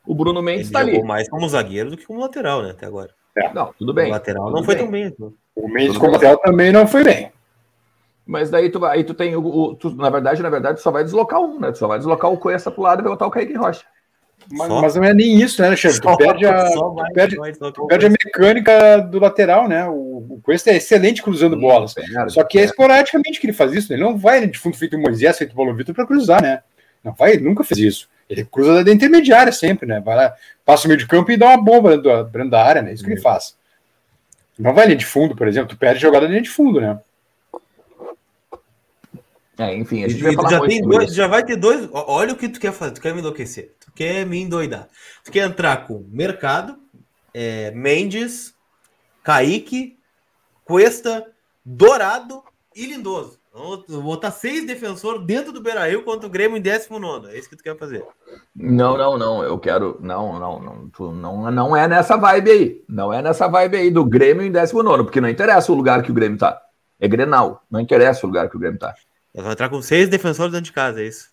O Bruno Mendes Ele tá ali. mais como zagueiro do que como lateral, né? Até agora. É. Não, tudo bem. O lateral tudo não foi bem. tão bem. Então. O Mendes como lateral também não foi bem. Mas daí tu, aí tu tem o, o tu, na verdade, na verdade, tu só vai deslocar um, né? Tu só vai deslocar o Coessa pro lado e vai botar o Kaique Rocha. Mas, mas, não é nem isso, né, Alexandre? Tu, perde a, tu, perde, tu perde a mecânica do lateral, né? O, o Cuesta é excelente cruzando Sim, bolas. só que é, é esporadicamente que ele faz isso. Né? Ele não vai de fundo feito Moisés, feito Paulo Vitor para cruzar, né? Não vai, ele nunca fez isso. Ele cruza da intermediária sempre, né? Vai lá, passa o meio de campo e dá uma bomba dentro da área, né? Isso que ele faz. Não vai linha de fundo, por exemplo, tu perde jogada linha de fundo, né? É, enfim, a gente vai falar já, tem dois, já vai ter dois. Olha o que tu quer fazer, tu quer me enlouquecer, quer me endoidar. Tu quer entrar com Mercado, é, Mendes, Kaique, Cuesta, Dourado e Lindoso. Vou botar seis defensores dentro do Beira Rio contra o Grêmio em 19. É isso que tu quer fazer? Não, não, não. Eu quero. Não, não, não. Tu não, não é nessa vibe aí. Não é nessa vibe aí do Grêmio em 19, porque não interessa o lugar que o Grêmio tá. É Grenal. Não interessa o lugar que o Grêmio tá. Nós vamos entrar com seis defensores dentro de casa, é isso?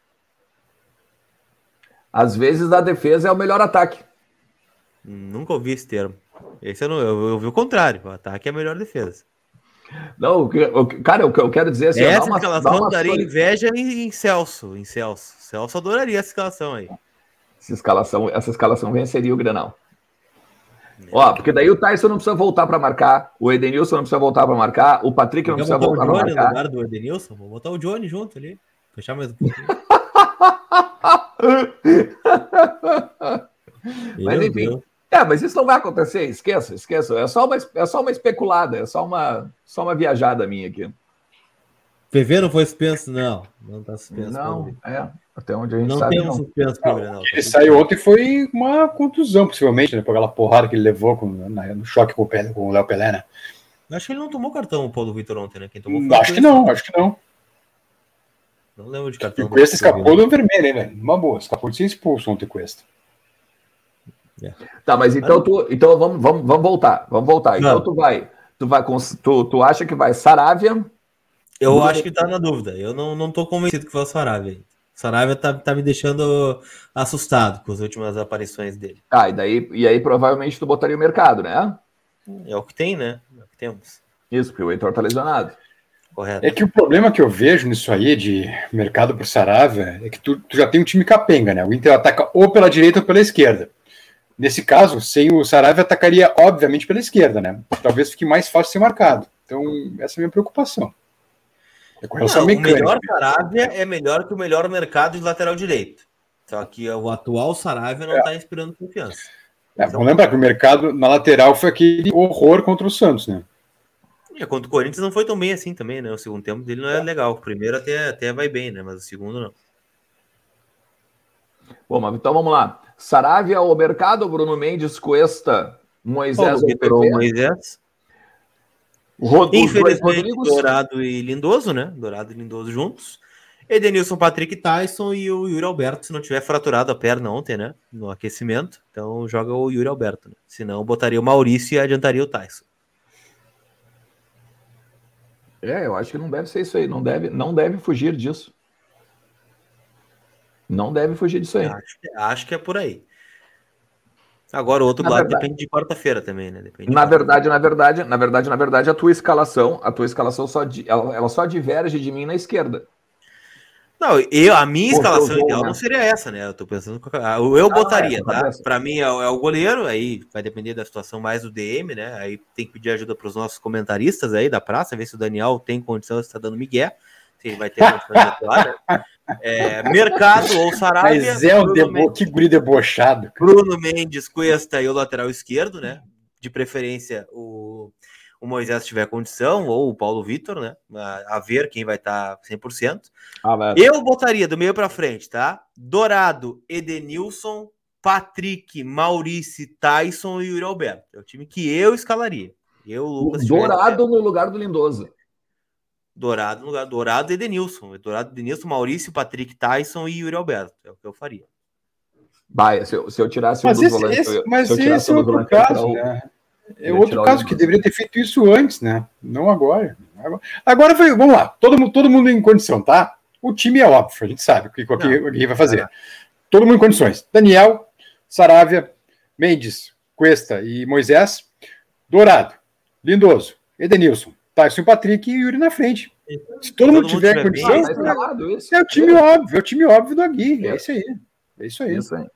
Às vezes a defesa é o melhor ataque. Nunca ouvi esse termo. Esse eu, não, eu, eu ouvi o contrário. O ataque é a melhor defesa. Não, cara, o que eu quero dizer assim, essa uma, escalação daria inveja em, em, Celso, em Celso. Celso adoraria essa escalação aí. Essa escalação, essa escalação venceria o Grenal. Ó, porque daí o Tyson não precisa voltar para marcar, o Edenilson não precisa voltar para marcar, o Patrick não precisa voltar para marcar. No lugar do Edenilson, vou botar o Johnny junto ali. Fechar mais um pouquinho. Mas enfim. É, mas isso não vai acontecer, esqueça, esqueça. É só uma, é só uma especulada, é só uma, só uma viajada minha aqui. PV não foi suspenso, não. Não tá suspenso. Não, é. Até onde a gente não sabe. Tem um suspenso não. Ele saiu ontem foi uma contusão, possivelmente, né? Por aquela porrada que ele levou com, na, no choque com o, Pelé, com o Léo Pelé, né? Acho que ele não tomou cartão, o Paulo Vitor, ontem, né? Quem tomou foi Acho que não, acho que não. Não lembro de cartão. O Cuesta escapou do vermelho, hein, velho? Uma boa, escapou de ser expulso ontem, Cuesta. É. Tá, mas então tu, então vamos, vamos, vamos voltar, vamos voltar. Então não. tu vai, tu vai, tu, tu acha que vai Saravia? Eu acho que tá na dúvida. Eu não, não tô convencido que vai o Saravia. Saravia tá, tá me deixando assustado com as últimas aparições dele. Ah, e daí e aí provavelmente tu botaria o mercado, né? É o que tem, né? É o que temos. Isso, porque o Heitor tá lesionado. Correto. É que o problema que eu vejo nisso aí de mercado pro Saravia é que tu, tu já tem um time capenga, né? O Inter ataca ou pela direita ou pela esquerda. Nesse caso, sem o Saravia, atacaria, obviamente, pela esquerda, né? Talvez fique mais fácil ser marcado. Então, essa é a minha preocupação. É com relação não, O melhor Saravia é melhor que o melhor mercado de lateral direito. Só que o atual Saravia não está é. inspirando confiança. É, vamos lembrar que o mercado na lateral foi aquele horror contra o Santos, né? É, contra o Corinthians não foi tão bem assim também, né? O segundo tempo dele não é legal. O primeiro até, até vai bem, né? Mas o segundo não. Bom, mas então vamos lá. Saravia o mercado, Bruno Mendes, Cuesta, Moisés oh, Moisés. Rod Infelizmente, Dourado e Lindoso, né? Dourado e Lindoso juntos. Edenilson, Patrick Tyson e o Yuri Alberto, se não tiver fraturado a perna ontem, né? No aquecimento. Então joga o Yuri Alberto, né? Senão botaria o Maurício e adiantaria o Tyson. É, eu acho que não deve ser isso aí. Não deve, não deve fugir disso. Não deve fugir disso aí. Acho, acho que é por aí. Agora o outro na lado verdade, depende de quarta-feira também, né? Depende na verdade, na verdade, na verdade, na verdade, a tua escalação, a tua escalação só ela, ela só diverge de mim na esquerda. Não, eu, a minha escalação ideal né? não seria essa, né? Eu tô pensando. Eu ah, botaria, é, tá? Para mim é, é, o goleiro, aí vai depender da situação mais do DM, né? Aí tem que pedir ajuda para os nossos comentaristas aí da praça, ver se o Daniel tem condição, se tá dando migué, se ele vai ter condição de atuar. Né? É, Mercado ou Sarabia. Mas é um debo... que guri debochado. Bruno Mendes, Cuesta e o lateral esquerdo, né? De preferência o, o Moisés tiver condição, ou o Paulo Vitor, né? A, a ver quem vai estar tá 100%. Ah, Eu botaria do meio para frente, tá? Dourado, Edenilson, Patrick, Maurício, Tyson e Yuri Alberto. É o time que eu escalaria. Eu, Lucas, Dourado no lugar do Lindoso. Dourado no lugar Dourado e Edenilson. Dourado, Edenilson, Maurício, Patrick Tyson e Yuri Alberto. É o que eu faria. Vai, se eu, se eu tirasse mas um dos esse, volantes. Esse, mas se esse é outro caso, né? É outro caso que deveria ter feito isso antes, né? Não agora. Agora foi, vamos lá, todo mundo, todo mundo em condição, tá? O time é óbvio, a gente sabe o que, o que, o que vai fazer. É. Todo mundo em condições. Daniel, Saravia, Mendes, Cuesta e Moisés, Dourado, Lindoso, Edenilson, Tyson Patrick e Yuri na frente. Se todo, todo mundo tiver, tiver condição, é, é, o time óbvio, é o time óbvio do Agui. É, é isso aí. É isso aí. Isso aí.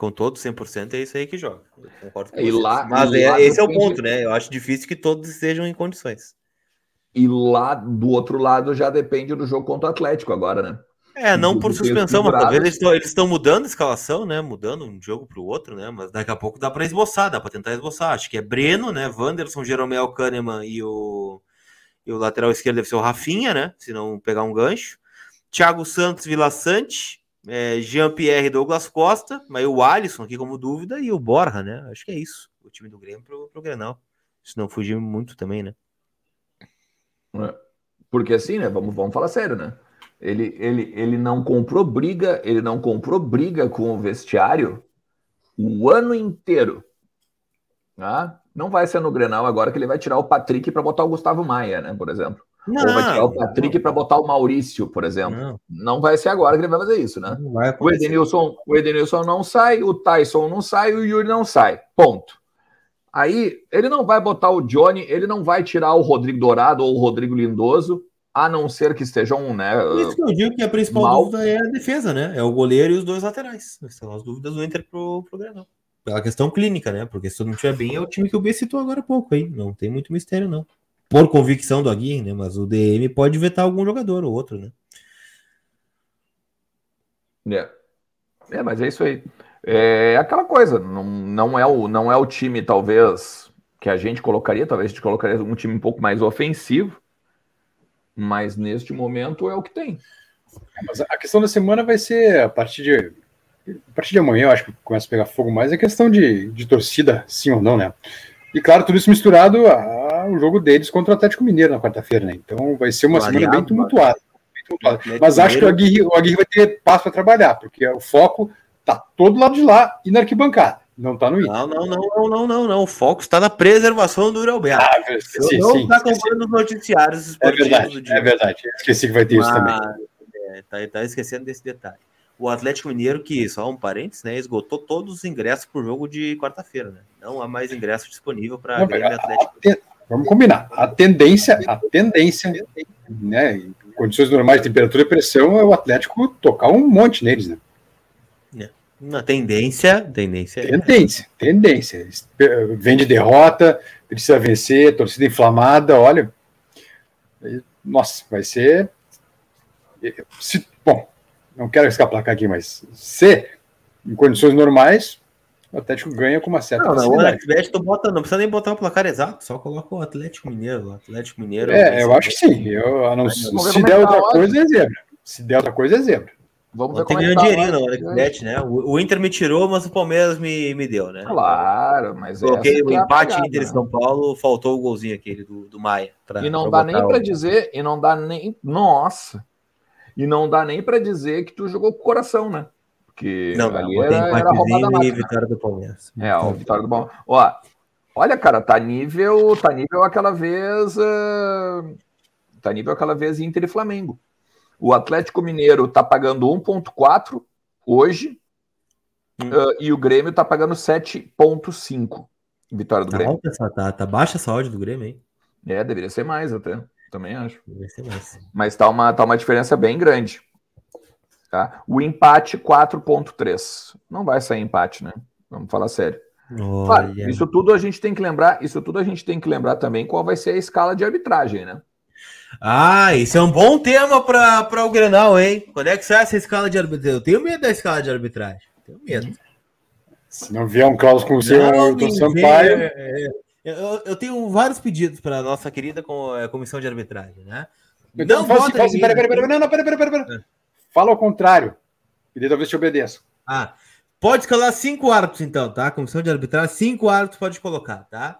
Com todo 100% é isso aí que joga. concordo com e lá, Mas e é, lá esse é o ponto, né? Eu acho difícil que todos estejam em condições. E lá do outro lado já depende do jogo contra o Atlético agora, né? É, não por suspensão, mas talvez eles estão mudando a escalação, né? Mudando um jogo para o outro, né? Mas daqui a pouco dá para esboçar, dá para tentar esboçar. Acho que é Breno, né? Wanderson, Jeromel, Kahneman e o, e o lateral esquerdo deve ser o Rafinha, né? Se não pegar um gancho. Thiago Santos, Vila Sante, é, Jean-Pierre Douglas Costa, mas o Alisson aqui como dúvida e o Borja, né? Acho que é isso. O time do Grêmio pro, pro Grenal. Se não fugir muito também, né? É. Porque assim, né? Vamos, vamos falar sério, né? Ele, ele, ele não comprou briga, ele não comprou briga com o vestiário o ano inteiro. Tá? Não vai ser no Grenal agora que ele vai tirar o Patrick para botar o Gustavo Maia, né? Por exemplo. Não, Ou vai tirar o Patrick para botar o Maurício, por exemplo. Não. não. vai ser agora que ele vai fazer isso, né? O Edenilson, o Edenilson não sai, o Tyson não sai, o Yuri não sai. Ponto. Aí ele não vai botar o Johnny, ele não vai tirar o Rodrigo Dourado ou o Rodrigo Lindoso a não ser que estejam, né? Isso que eu digo que a principal mal... dúvida é a defesa, né? É o goleiro e os dois laterais. São as dúvidas do Inter pro, pro Grenal. Pela questão clínica, né? Porque se não estiver bem, é o time que o B citou agora há pouco aí. Não tem muito mistério, não. Por convicção do Aguirre, né? Mas o DM pode vetar algum jogador ou outro, né? É, é mas é isso aí. É aquela coisa, não, não, é o, não é o time, talvez, que a gente colocaria, talvez a gente colocaria um time um pouco mais ofensivo, mas neste momento é o que tem. É, mas a questão da semana vai ser a partir de a partir de amanhã, eu acho que começa a pegar fogo mais, é questão de, de torcida, sim ou não, né? E claro, tudo isso misturado ao jogo deles contra o Atlético Mineiro na quarta-feira, né? Então vai ser uma Variado, semana bem tumultuada. Bem tumultuada. Mas acho que o Aguirre, o Aguirre vai ter passo para trabalhar, porque o foco tá todo lado de lá e na arquibancada. Não tá no Inter. Não, não, não, não, não, não, não. O foco está na preservação do Uri Alberto. Ah, não está acompanhando os noticiários é verdade, do dia. É verdade. Esqueci que vai ter Mas, isso também. É, tá, tá esquecendo desse detalhe. O Atlético Mineiro, que, só um parênteses, né, esgotou todos os ingressos o jogo de quarta-feira, né? Não há mais ingresso disponível para Grêmio Atlético. Vamos combinar. A tendência, a tendência, né, em condições normais de temperatura e pressão, é o Atlético tocar um monte neles, né? Na tendência, tendência. Tendência, tendência. Vem de derrota, precisa vencer, torcida inflamada, olha. Nossa, vai ser. Se, bom, não quero escapar aqui, mas se em condições normais, o Atlético ganha com uma certa não, não, o Atlético bota, não precisa nem botar o placar exato, só coloca o Atlético Mineiro. O Atlético Mineiro. É, eu acho que sim. Eu, não, se der outra coisa, é zebra. Se der outra coisa, é zebra. Vamos ver como é tá dinheirinho na hora que bet, né? O, o, Inter me tirou, mas o Palmeiras me, me deu, né? Claro, mas Coloquei o é empate pegada, Inter e São Paulo, faltou o golzinho aquele do, do Maia. Pra, e não dá nem para dizer, e não dá nem. Nossa! E não dá nem para dizer que tu jogou com o coração, né? Porque não, ali não, era, era roubada e vitória do Palmeiras. É, a vitória do Palmeiras. Ó, olha, cara, tá nível, tá nível aquela vez. Uh, tá nível aquela vez Inter e Flamengo. O Atlético Mineiro está pagando 1,4 hoje hum. uh, e o Grêmio está pagando 7,5. Vitória do tá Grêmio. Alta, tá, tá baixa essa odd do Grêmio, hein? É, deveria ser mais até. Também acho. Mas tá uma, tá uma diferença bem grande. Tá? O empate 4,3. Não vai sair empate, né? Vamos falar sério. Claro, isso tudo a gente tem que lembrar, isso tudo a gente tem que lembrar também qual vai ser a escala de arbitragem, né? Ah, isso é um bom tema para o Grenal, hein? Quando é que sai essa escala de arbitragem? Eu tenho medo da escala de arbitragem. Tenho medo. Se não vier um Klaus com o seu Sampaio. É, é, eu, eu, tenho vários pedidos para a nossa querida é, comissão de arbitragem, né? Então, não, fala assim, pera, pera, pera, não, não, pera, pera, pera, pera. É. Fala ao contrário. E talvez te obedeça. Ah, pode escalar cinco árbitros, então, tá? Comissão de arbitragem, cinco árbitros pode colocar, tá?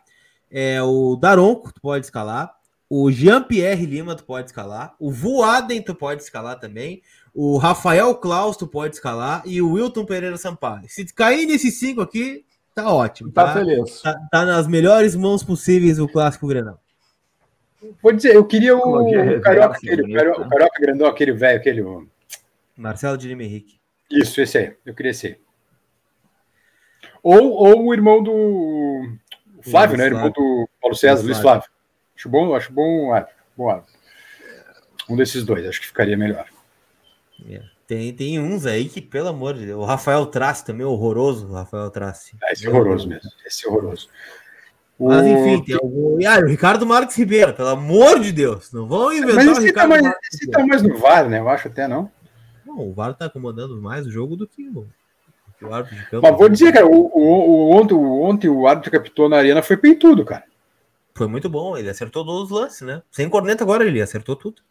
É, o Daronco, tu pode escalar. O Jean-Pierre Lima tu pode escalar. O Voaden tu pode escalar também. O Rafael Klaus tu pode escalar. E o Wilton Pereira Sampaio. Se cair nesses cinco aqui, tá ótimo. Tá, tá feliz. Tá, tá, nas melhores mãos possíveis o Clássico Grenal. Vou dizer, eu queria o, o Carioca, aquele, bonito, o Carioca Grandão, aquele velho, aquele... Marcelo de Lima Henrique. Isso, esse aí. Eu queria ser. Ou, ou o irmão do Flávio, né? Irmão do Paulo César, Luiz Flávio. Acho bom, acho bom árbitro. Bom árbitro. Um desses dois, acho que ficaria melhor. É. Tem, tem uns aí que, pelo amor de Deus, o Rafael Trace também, horroroso, o Rafael Trace. Ah, esse é horroroso mesmo, esse é horroroso. Mas enfim, tem algum. Ah, o Ricardo Marques Ribeiro, pelo amor de Deus, não vão inventar. Mas esse, tá mais, esse tá mais no VAR, né? Eu acho até não. Bom, o VAR tá comandando mais o jogo do que o, que o árbitro de campo. Mas vou dizer, cara, o, o, o- ontem, o, ontem o árbitro que apitou na arena foi peitudo, cara. Foi muito bom, ele acertou todos os lances, né? Sem corneta agora, ele acertou tudo.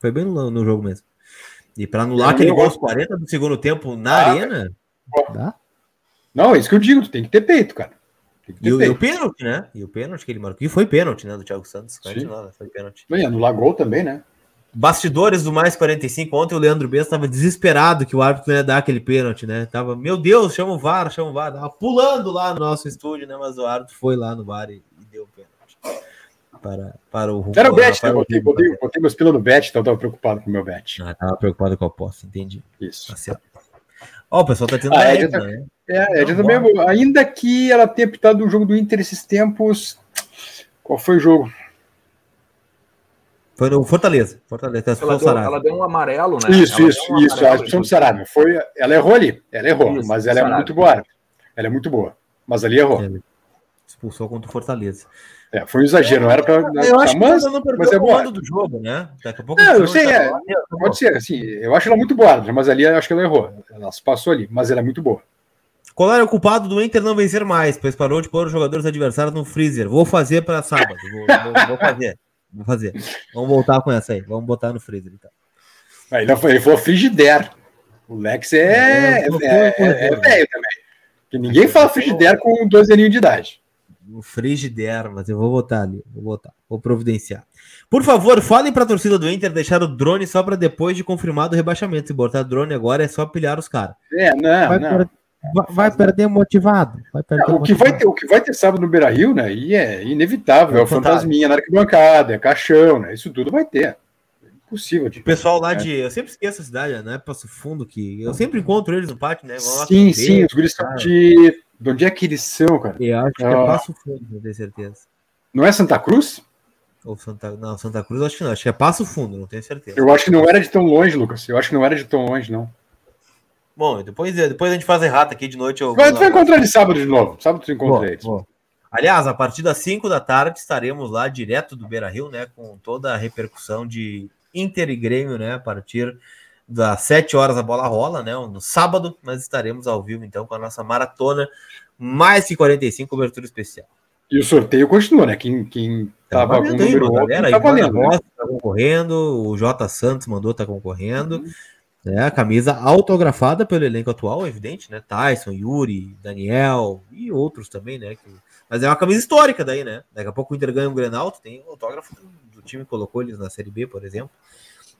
Foi bem no, no jogo mesmo. E pra anular Eu aquele gol aos 40 do segundo tempo na Ah, arena, dá. Não, é isso que eu digo, tu tem que ter peito, cara. Tem que ter E o, e o pênalti, né? E o pênalti que ele marcou. E foi pênalti, né? Do Thiago Santos. É Sim. nada, foi pênalti. E anular gol também, né? Bastidores do mais 45. Ontem o Leandro Bessa estava desesperado que o árbitro ia dar aquele pênalti, né? Tava, meu Deus, chama o VAR, chama o VAR. Tava pulando lá no nosso estúdio, né? Mas o árbitro foi lá no VAR e, e deu o pênalti. Para, para o Era o bet, né? para o Botei, botei, botei meus pila no bet, então eu tava preocupado com o meu bet. Ah, tava preocupado com a aposta, entendi. Isso. Tá certo. Ó, o pessoal tá tendo Ah, a é, Edna, já né? É, Não, já também, ainda que ela tenha apitado o jogo do Inter esses tempos. Qual foi o jogo? Foi no Fortaleza. Fortaleza. Ela deu, ela deu um amarelo, né? Isso, Ela isso, um isso. A expulsão do Sarabia. Foi, ela errou ali. Ela errou, Isso, mas ela é muito boa. Ela é muito boa. Mas ali errou. É. Expulsou contra o Fortaleza. É, foi um exagero, não era pra. Eu acho que mas, não mas é o boa. do jogo, né? Daqui a pouco Não, eu sei, tá é. Pode ser, assim, eu acho ela muito boa, mas ali eu acho que ela errou. Ela se passou ali, mas ela é muito boa. Colar é o culpado do Inter não vencer mais, pois parou de pôr os jogadores adversários no freezer. Vou fazer para sábado. Vou, vou- vou fazer. Vou fazer. Vamos voltar com essa aí. Vamos botar no freezer. Então. Aí ele, foi- ele falou frigidaire. O Lex é, É, é, é- é velho também. Porque ninguém fala frigidaire com dois aninhos de idade. O Frigidaire, mas eu vou botar ali. Vou botar. Vou providenciar. Por favor, falem para a torcida do Inter deixar o drone só para depois de confirmado o rebaixamento. Se botar drone agora é só pilhar os caras. É, não, Vai, não. per- vai- vai perder motivado. Vai perder O que, vai ter, o que vai ter sábado no Beira Rio, né? E é inevitável. É o Fantasma. fantasminha na arquibancada, é caixão, né? Isso tudo vai ter. É impossível. O De... pessoal lá É. de. Eu sempre esqueço a cidade, né? Passo Fundo, que eu sempre encontro eles no pátio, né? Sim, sim, os guris são cara. de. De onde é que eles são, cara? Eu acho que é Ah. Passo Fundo, não tenho certeza. Não é Santa Cruz? Ou Santa, não, Santa Cruz acho que não. Acho que é Passo Fundo, não tenho certeza. Eu acho que não era de tão longe, Lucas. Eu acho que não era de tão longe, não. Bom, depois, depois a gente faz errata aqui de noite. Eu, Vai, tu vai encontrar ele sábado de novo. Sábado tu encontra eles. Aliás, a partir das 5 da tarde estaremos lá direto do Beira Rio, né? Com toda a repercussão de Inter e Grêmio, né? A partir das 7 horas a bola rola, né? No sábado, mas estaremos ao vivo então com a nossa maratona mais que 45 cobertura especial. E o sorteio continua, né? Quem, quem Tá tava com o aí, número galera. tá valendo. né? Rossi tá concorrendo, o J Santos mandou tá concorrendo. né? A camisa autografada pelo elenco atual, evidente, né? Tyson, Yuri, Daniel e outros também, né? que- Mas é uma camisa histórica daí, né? Daqui a pouco o Inter ganha um Grenal, tem autógrafo do time que colocou eles na Série B, por exemplo.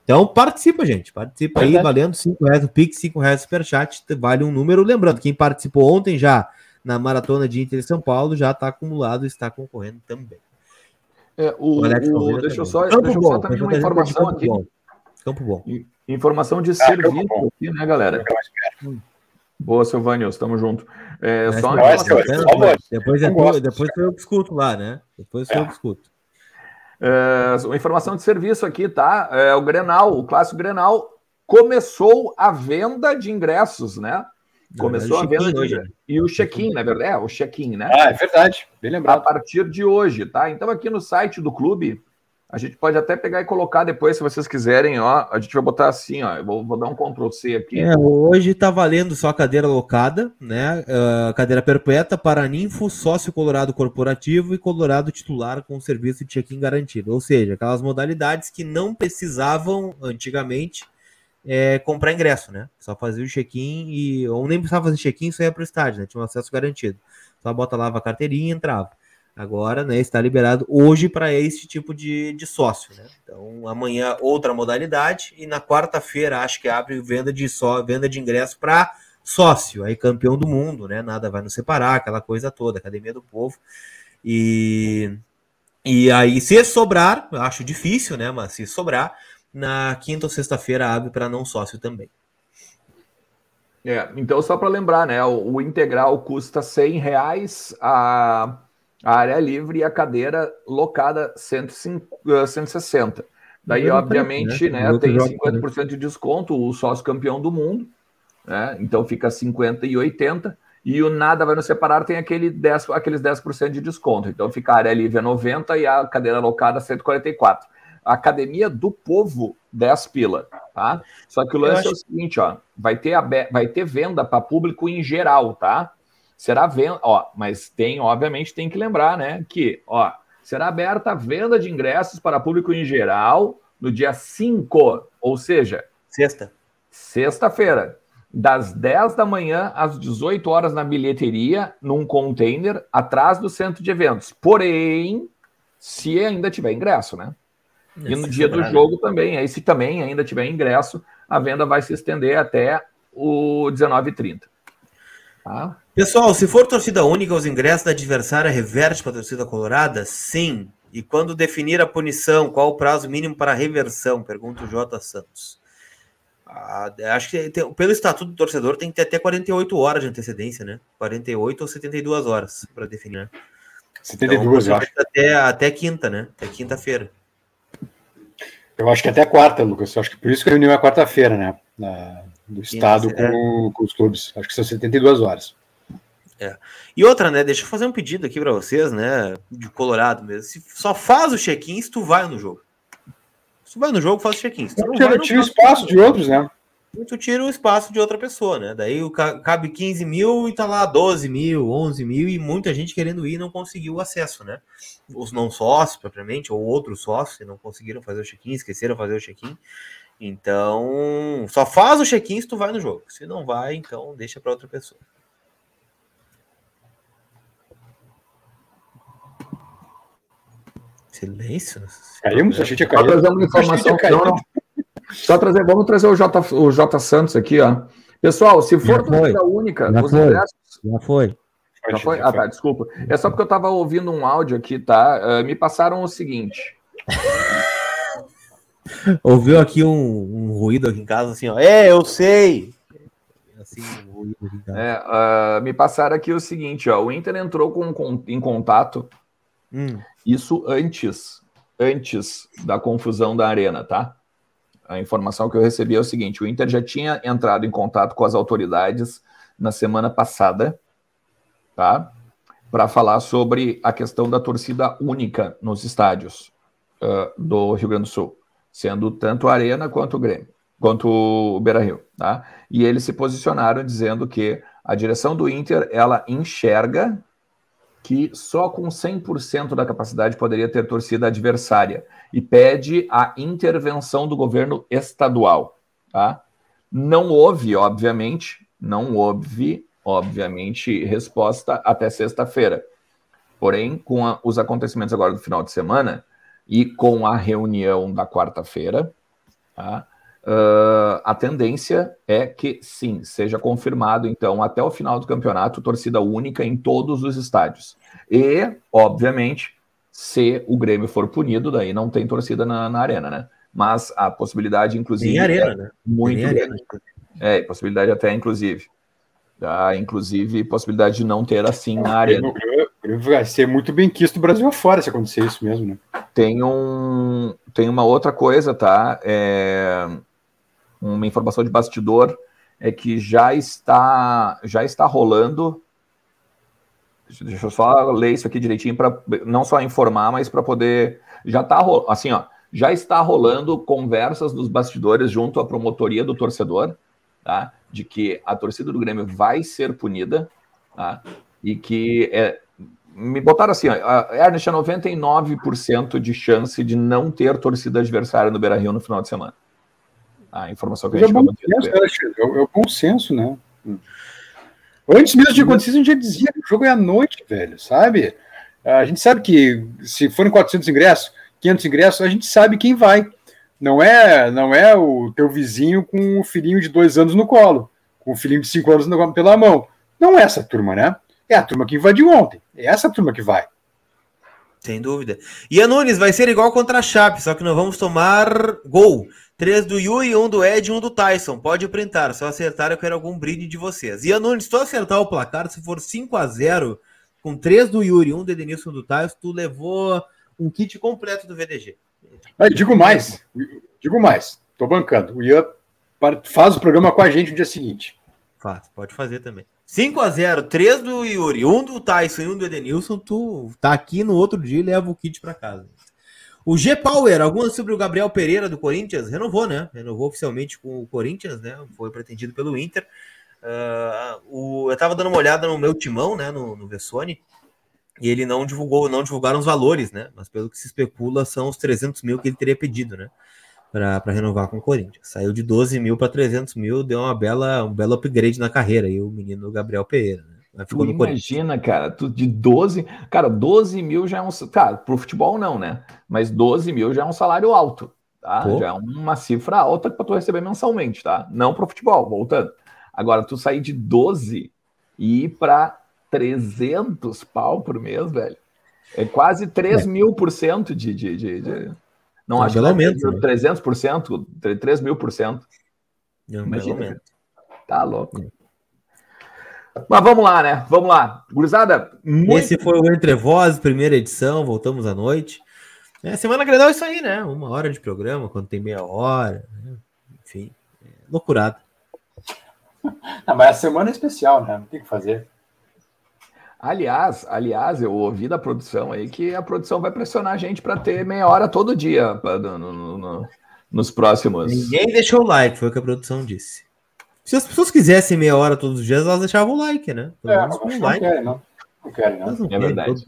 Então participa, gente. Participa aí, valendo 5 reais o Pix, 5 reais o Superchat, vale um número. Lembrando, quem participou ontem já na maratona de Inter São Paulo já está acumulado e está concorrendo também. É, o, O Alex o- Almeida deixa eu também. só, Campo deixa eu bom, só também Campo uma bom, informação Campo aqui. bom. Campo bom. Informação de Ah, serviço bom. aqui, né, galera? Boa, Silvânios, tamo junto. É, Mas só uma não, Vai, informação, senhor. depois- é tu, depois eu escuto lá, né? Depois É. eu que escuto. É, uma informação de serviço aqui, tá? É, o Grenal, o clássico Grenal, começou a venda de ingressos, né? Começou a Na verdade, venda de ingressos. E o check-in, na verdade, é, o check-in, né? Ah, é verdade. Bem a lembrado. partir de hoje, tá? Então aqui no site do clube, a gente pode até pegar e colocar depois, se vocês quiserem, ó. A gente vai botar assim, ó. Eu vou, vou dar um Ctrl C aqui. É, hoje tá valendo só cadeira locada, né? Ah, cadeira perpétua para ninfo, sócio colorado corporativo e colorado titular com serviço de check-in garantido. Ou seja, aquelas modalidades que não precisavam antigamente é, comprar ingresso, né? Só fazia o check-in e. Ou nem precisava fazer check-in, só ia pro estádio, né? Tinha um acesso garantido. Só bota lá a carteirinha e entrava. Agora, né, está liberado hoje para este tipo de, de sócio, né? Então, amanhã outra modalidade e na quarta-feira acho que abre venda de só venda de ingresso para sócio, aí campeão do mundo, né? Nada vai nos separar, aquela coisa toda, academia do povo. E e aí se sobrar, eu acho difícil, né, mas se sobrar, na quinta ou sexta-feira abre para não sócio também. É, então, só para lembrar, né? O, o integral custa 100 reais, a, a área livre e a cadeira locada 105, eh, 160. Daí, obviamente, né? né, tem outros jogos 50% de desconto, o sócio campeão do mundo, né? Então fica 50 e 80. E o nada vai nos separar, tem aquele 10, aqueles 10% de desconto. Então fica a área livre a 90 e a cadeira locada a 144. Academia do Povo, 10 pila, tá? Só que o lance acho- é o seguinte, ó, vai ter, abe- vai ter venda para público em geral, tá? Será venda, ó, mas tem, obviamente, tem que lembrar, né, que, ó, será aberta a venda de ingressos para público em geral no dia 5, ou seja, Sexta. sexta-feira, das 10 da manhã às 18 horas na bilheteria, num container atrás do centro de eventos. Porém, se ainda tiver ingresso, né? E no Se dia do jogo também, aí se também ainda tiver ingresso, a venda vai se estender até o 19h30. Tá? Pessoal, se for torcida única, os ingressos da adversária reverte para a torcida colorada? Sim. E quando definir a punição, qual o prazo mínimo para a reversão? Pergunta o J. Santos. Ah, acho que tem- pelo estatuto do torcedor tem que ter até 48 horas de antecedência, né? 48 ou 72 horas para definir. né? 72, eu acho. Até, até quinta, né? Até quinta-feira. Eu acho que até quarta, Lucas. Eu acho que por isso que a reunião é quarta-feira, né? Na- do Estado é. com, com os clubes. Acho que são 72 horas. E outra, né? Deixa eu fazer um pedido aqui para vocês, né? De Colorado mesmo. Se só faz o check-in se tu vai no jogo. Se tu vai no jogo, faz o check-in. Se tu não Tira, tira o espaço de outros, né? tu tira o espaço de outra pessoa, né? Daí o ca- cabe 15 mil e tá lá 12 mil, 11 mil e muita gente querendo ir e não conseguiu o acesso, né? Os não sócios, propriamente, ou outros sócios que não conseguiram fazer o check-in, esqueceram fazer o check-in. Então, só faz o check-in se tu vai no jogo. Se não vai, então deixa para outra pessoa. Silêncio. Caímos? Achei que tinha Só trazer uma informação. Não, não. Só trazer, vamos trazer o J, o J Santos aqui, ó. Pessoal, se for torcida única, Já os foi. ingressos. Já foi. Já foi? Ah, tá, desculpa. É só porque eu tava ouvindo um áudio aqui, tá? Ah, me passaram o seguinte. Ouviu aqui um, um ruído aqui em casa, assim, ó. É, eu sei. Assim, um ruído aqui em casa. É, ah, me passaram aqui o seguinte, ó. O Inter entrou com, com- em contato, Hum. isso antes, antes da confusão da arena, tá? A informação que eu recebi é o seguinte: o Inter já tinha entrado em contato com as autoridades na semana passada, tá? Para falar sobre a questão da torcida única nos estádios ah, do Rio Grande do Sul, sendo tanto a Arena quanto o Grêmio, quanto o Beira Rio, tá? E eles se posicionaram dizendo que a direção do Inter ela enxerga que só com 100% da capacidade poderia ter torcida adversária e pede a intervenção do governo estadual, tá? Não houve, obviamente, não houve, obviamente, resposta até sexta-feira. Porém, com a- os acontecimentos agora do final de semana e com a reunião da quarta-feira, tá? Ah, a tendência é que sim, seja confirmado, então, até o final do campeonato, torcida única em todos os estádios. E, obviamente, se o Grêmio for punido, daí não tem torcida na, na arena, né? Mas a possibilidade, inclusive, Tem arena, é né? muito Tem grande. arena. É, possibilidade até, inclusive. Tá? Inclusive, possibilidade de não ter assim na arena. Grêmio- vai ser muito bem quisto Brasil afora se acontecer isso mesmo, né? Tem, um, tem uma outra coisa, tá? É, uma informação de bastidor é que já está já está rolando. Deixa eu só ler isso aqui direitinho para não só informar, mas para poder já está assim, ó, já está rolando conversas nos bastidores junto à promotoria do torcedor, tá? De que a torcida do Grêmio vai ser punida, tá? E que é, me botaram assim, ó, Ernest, é 99% de chance de não ter torcida adversária no Beira-Rio no final de semana. A informação que a Mas é gente bom acabou de senso, né? É o- é o bom senso, né? Antes mesmo de acontecer, a gente já dizia que o jogo é à noite, velho, sabe? A gente sabe que se forem 400 ingressos, 500 ingressos, a gente sabe quem vai. Não é, não é o teu vizinho com o filhinho de dois anos no colo, com o filhinho de cinco anos no- pela mão. Não é essa turma, né? É a turma que invadiu ontem. É essa turma que vai. Sem dúvida. E a Nunes vai ser igual contra a Chape, só que não vamos tomar gol. Três do Yuri, um do Ed e um do Tyson. Pode printar. Se eu acertar, eu quero algum brinde de vocês. E a Nunes, se tu acertar o placar, se for 5 a 0 com três do Yuri, um do Edenilson e um do Tyson, tu levou um kit completo do VDG. Mas digo mais, digo mais, tô bancando. O Ian faz o programa com a gente no dia seguinte. Faz, pode fazer também. 5 a 0 três do Yuri, um do Tyson e um do Edenilson, tu tá aqui no outro dia e leva o kit pra casa. O G Power, alguma sobre o Gabriel Pereira do Corinthians? Renovou, né? Renovou oficialmente com o Corinthians, né? Foi pretendido pelo Inter. Uh, o, eu tava dando uma olhada no meu timão, né? No, no Vessone. E ele não divulgou, não divulgaram os valores, né? Mas pelo que se especula, são os 300 mil que ele teria pedido, né? Para renovar com o Corinthians. Saiu de 12 mil para 300 mil, deu uma bela, um belo upgrade na carreira. E o menino Gabriel Pereira, né? Ficou tu imagina, cara, tu de 12. Cara, 12 mil já é um. Cara, pro futebol não, né? Mas 12 mil já é um salário alto, tá? Pô. Já é uma cifra alta para tu receber mensalmente, tá? Não pro futebol, voltando. Agora, tu sair de 12 e ir para 300 pau por mês, velho. É quase 3 é. mil por cento de, de, de, de... Não, é acho que aumento, é 300 por cento, 3 mil por cento. É Imagina, tá louco. É. Mas vamos lá, né? Vamos lá. Gurizada, muito... Esse foi o Entre Voz, primeira edição, voltamos à noite. É, semana Grenal é isso aí, né? Uma hora de programa, quando tem meia hora. Né? Enfim, é loucurada. Não, mas a semana é especial, né? Não tem o que fazer. Aliás, aliás, eu ouvi da produção aí que a produção vai pressionar a gente para ter meia hora todo dia no, no, no, nos próximos. Ninguém deixou o like, foi o que a produção disse. Se as pessoas quisessem meia hora todos os dias, elas deixavam o like, né? Pelo é, não, like. querem, não. Não querem, não. não é verdade.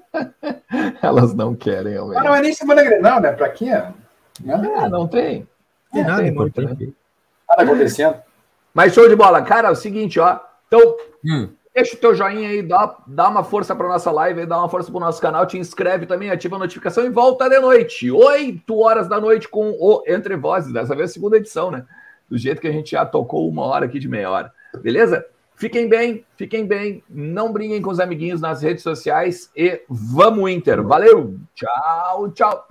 elas não querem, realmente. Mas não é nem semana Grenal, né? Pra quê? Ah, não tem. Tem nada tem muito, né? Nada acontecendo. Mas show de bola. Cara, é o seguinte, ó. Então, hum. deixa o teu joinha aí, dá, dá uma força pra nossa live, dá uma força pro nosso canal, te inscreve também, ativa a notificação e volta de noite. 8 horas da noite com o Entre Vozes, dessa vez segunda edição, né? Do jeito que a gente já tocou uma hora aqui de meia hora. Beleza? Fiquem bem, fiquem bem, não briguem com os amiguinhos nas redes sociais e vamos Inter. Valeu, tchau, tchau.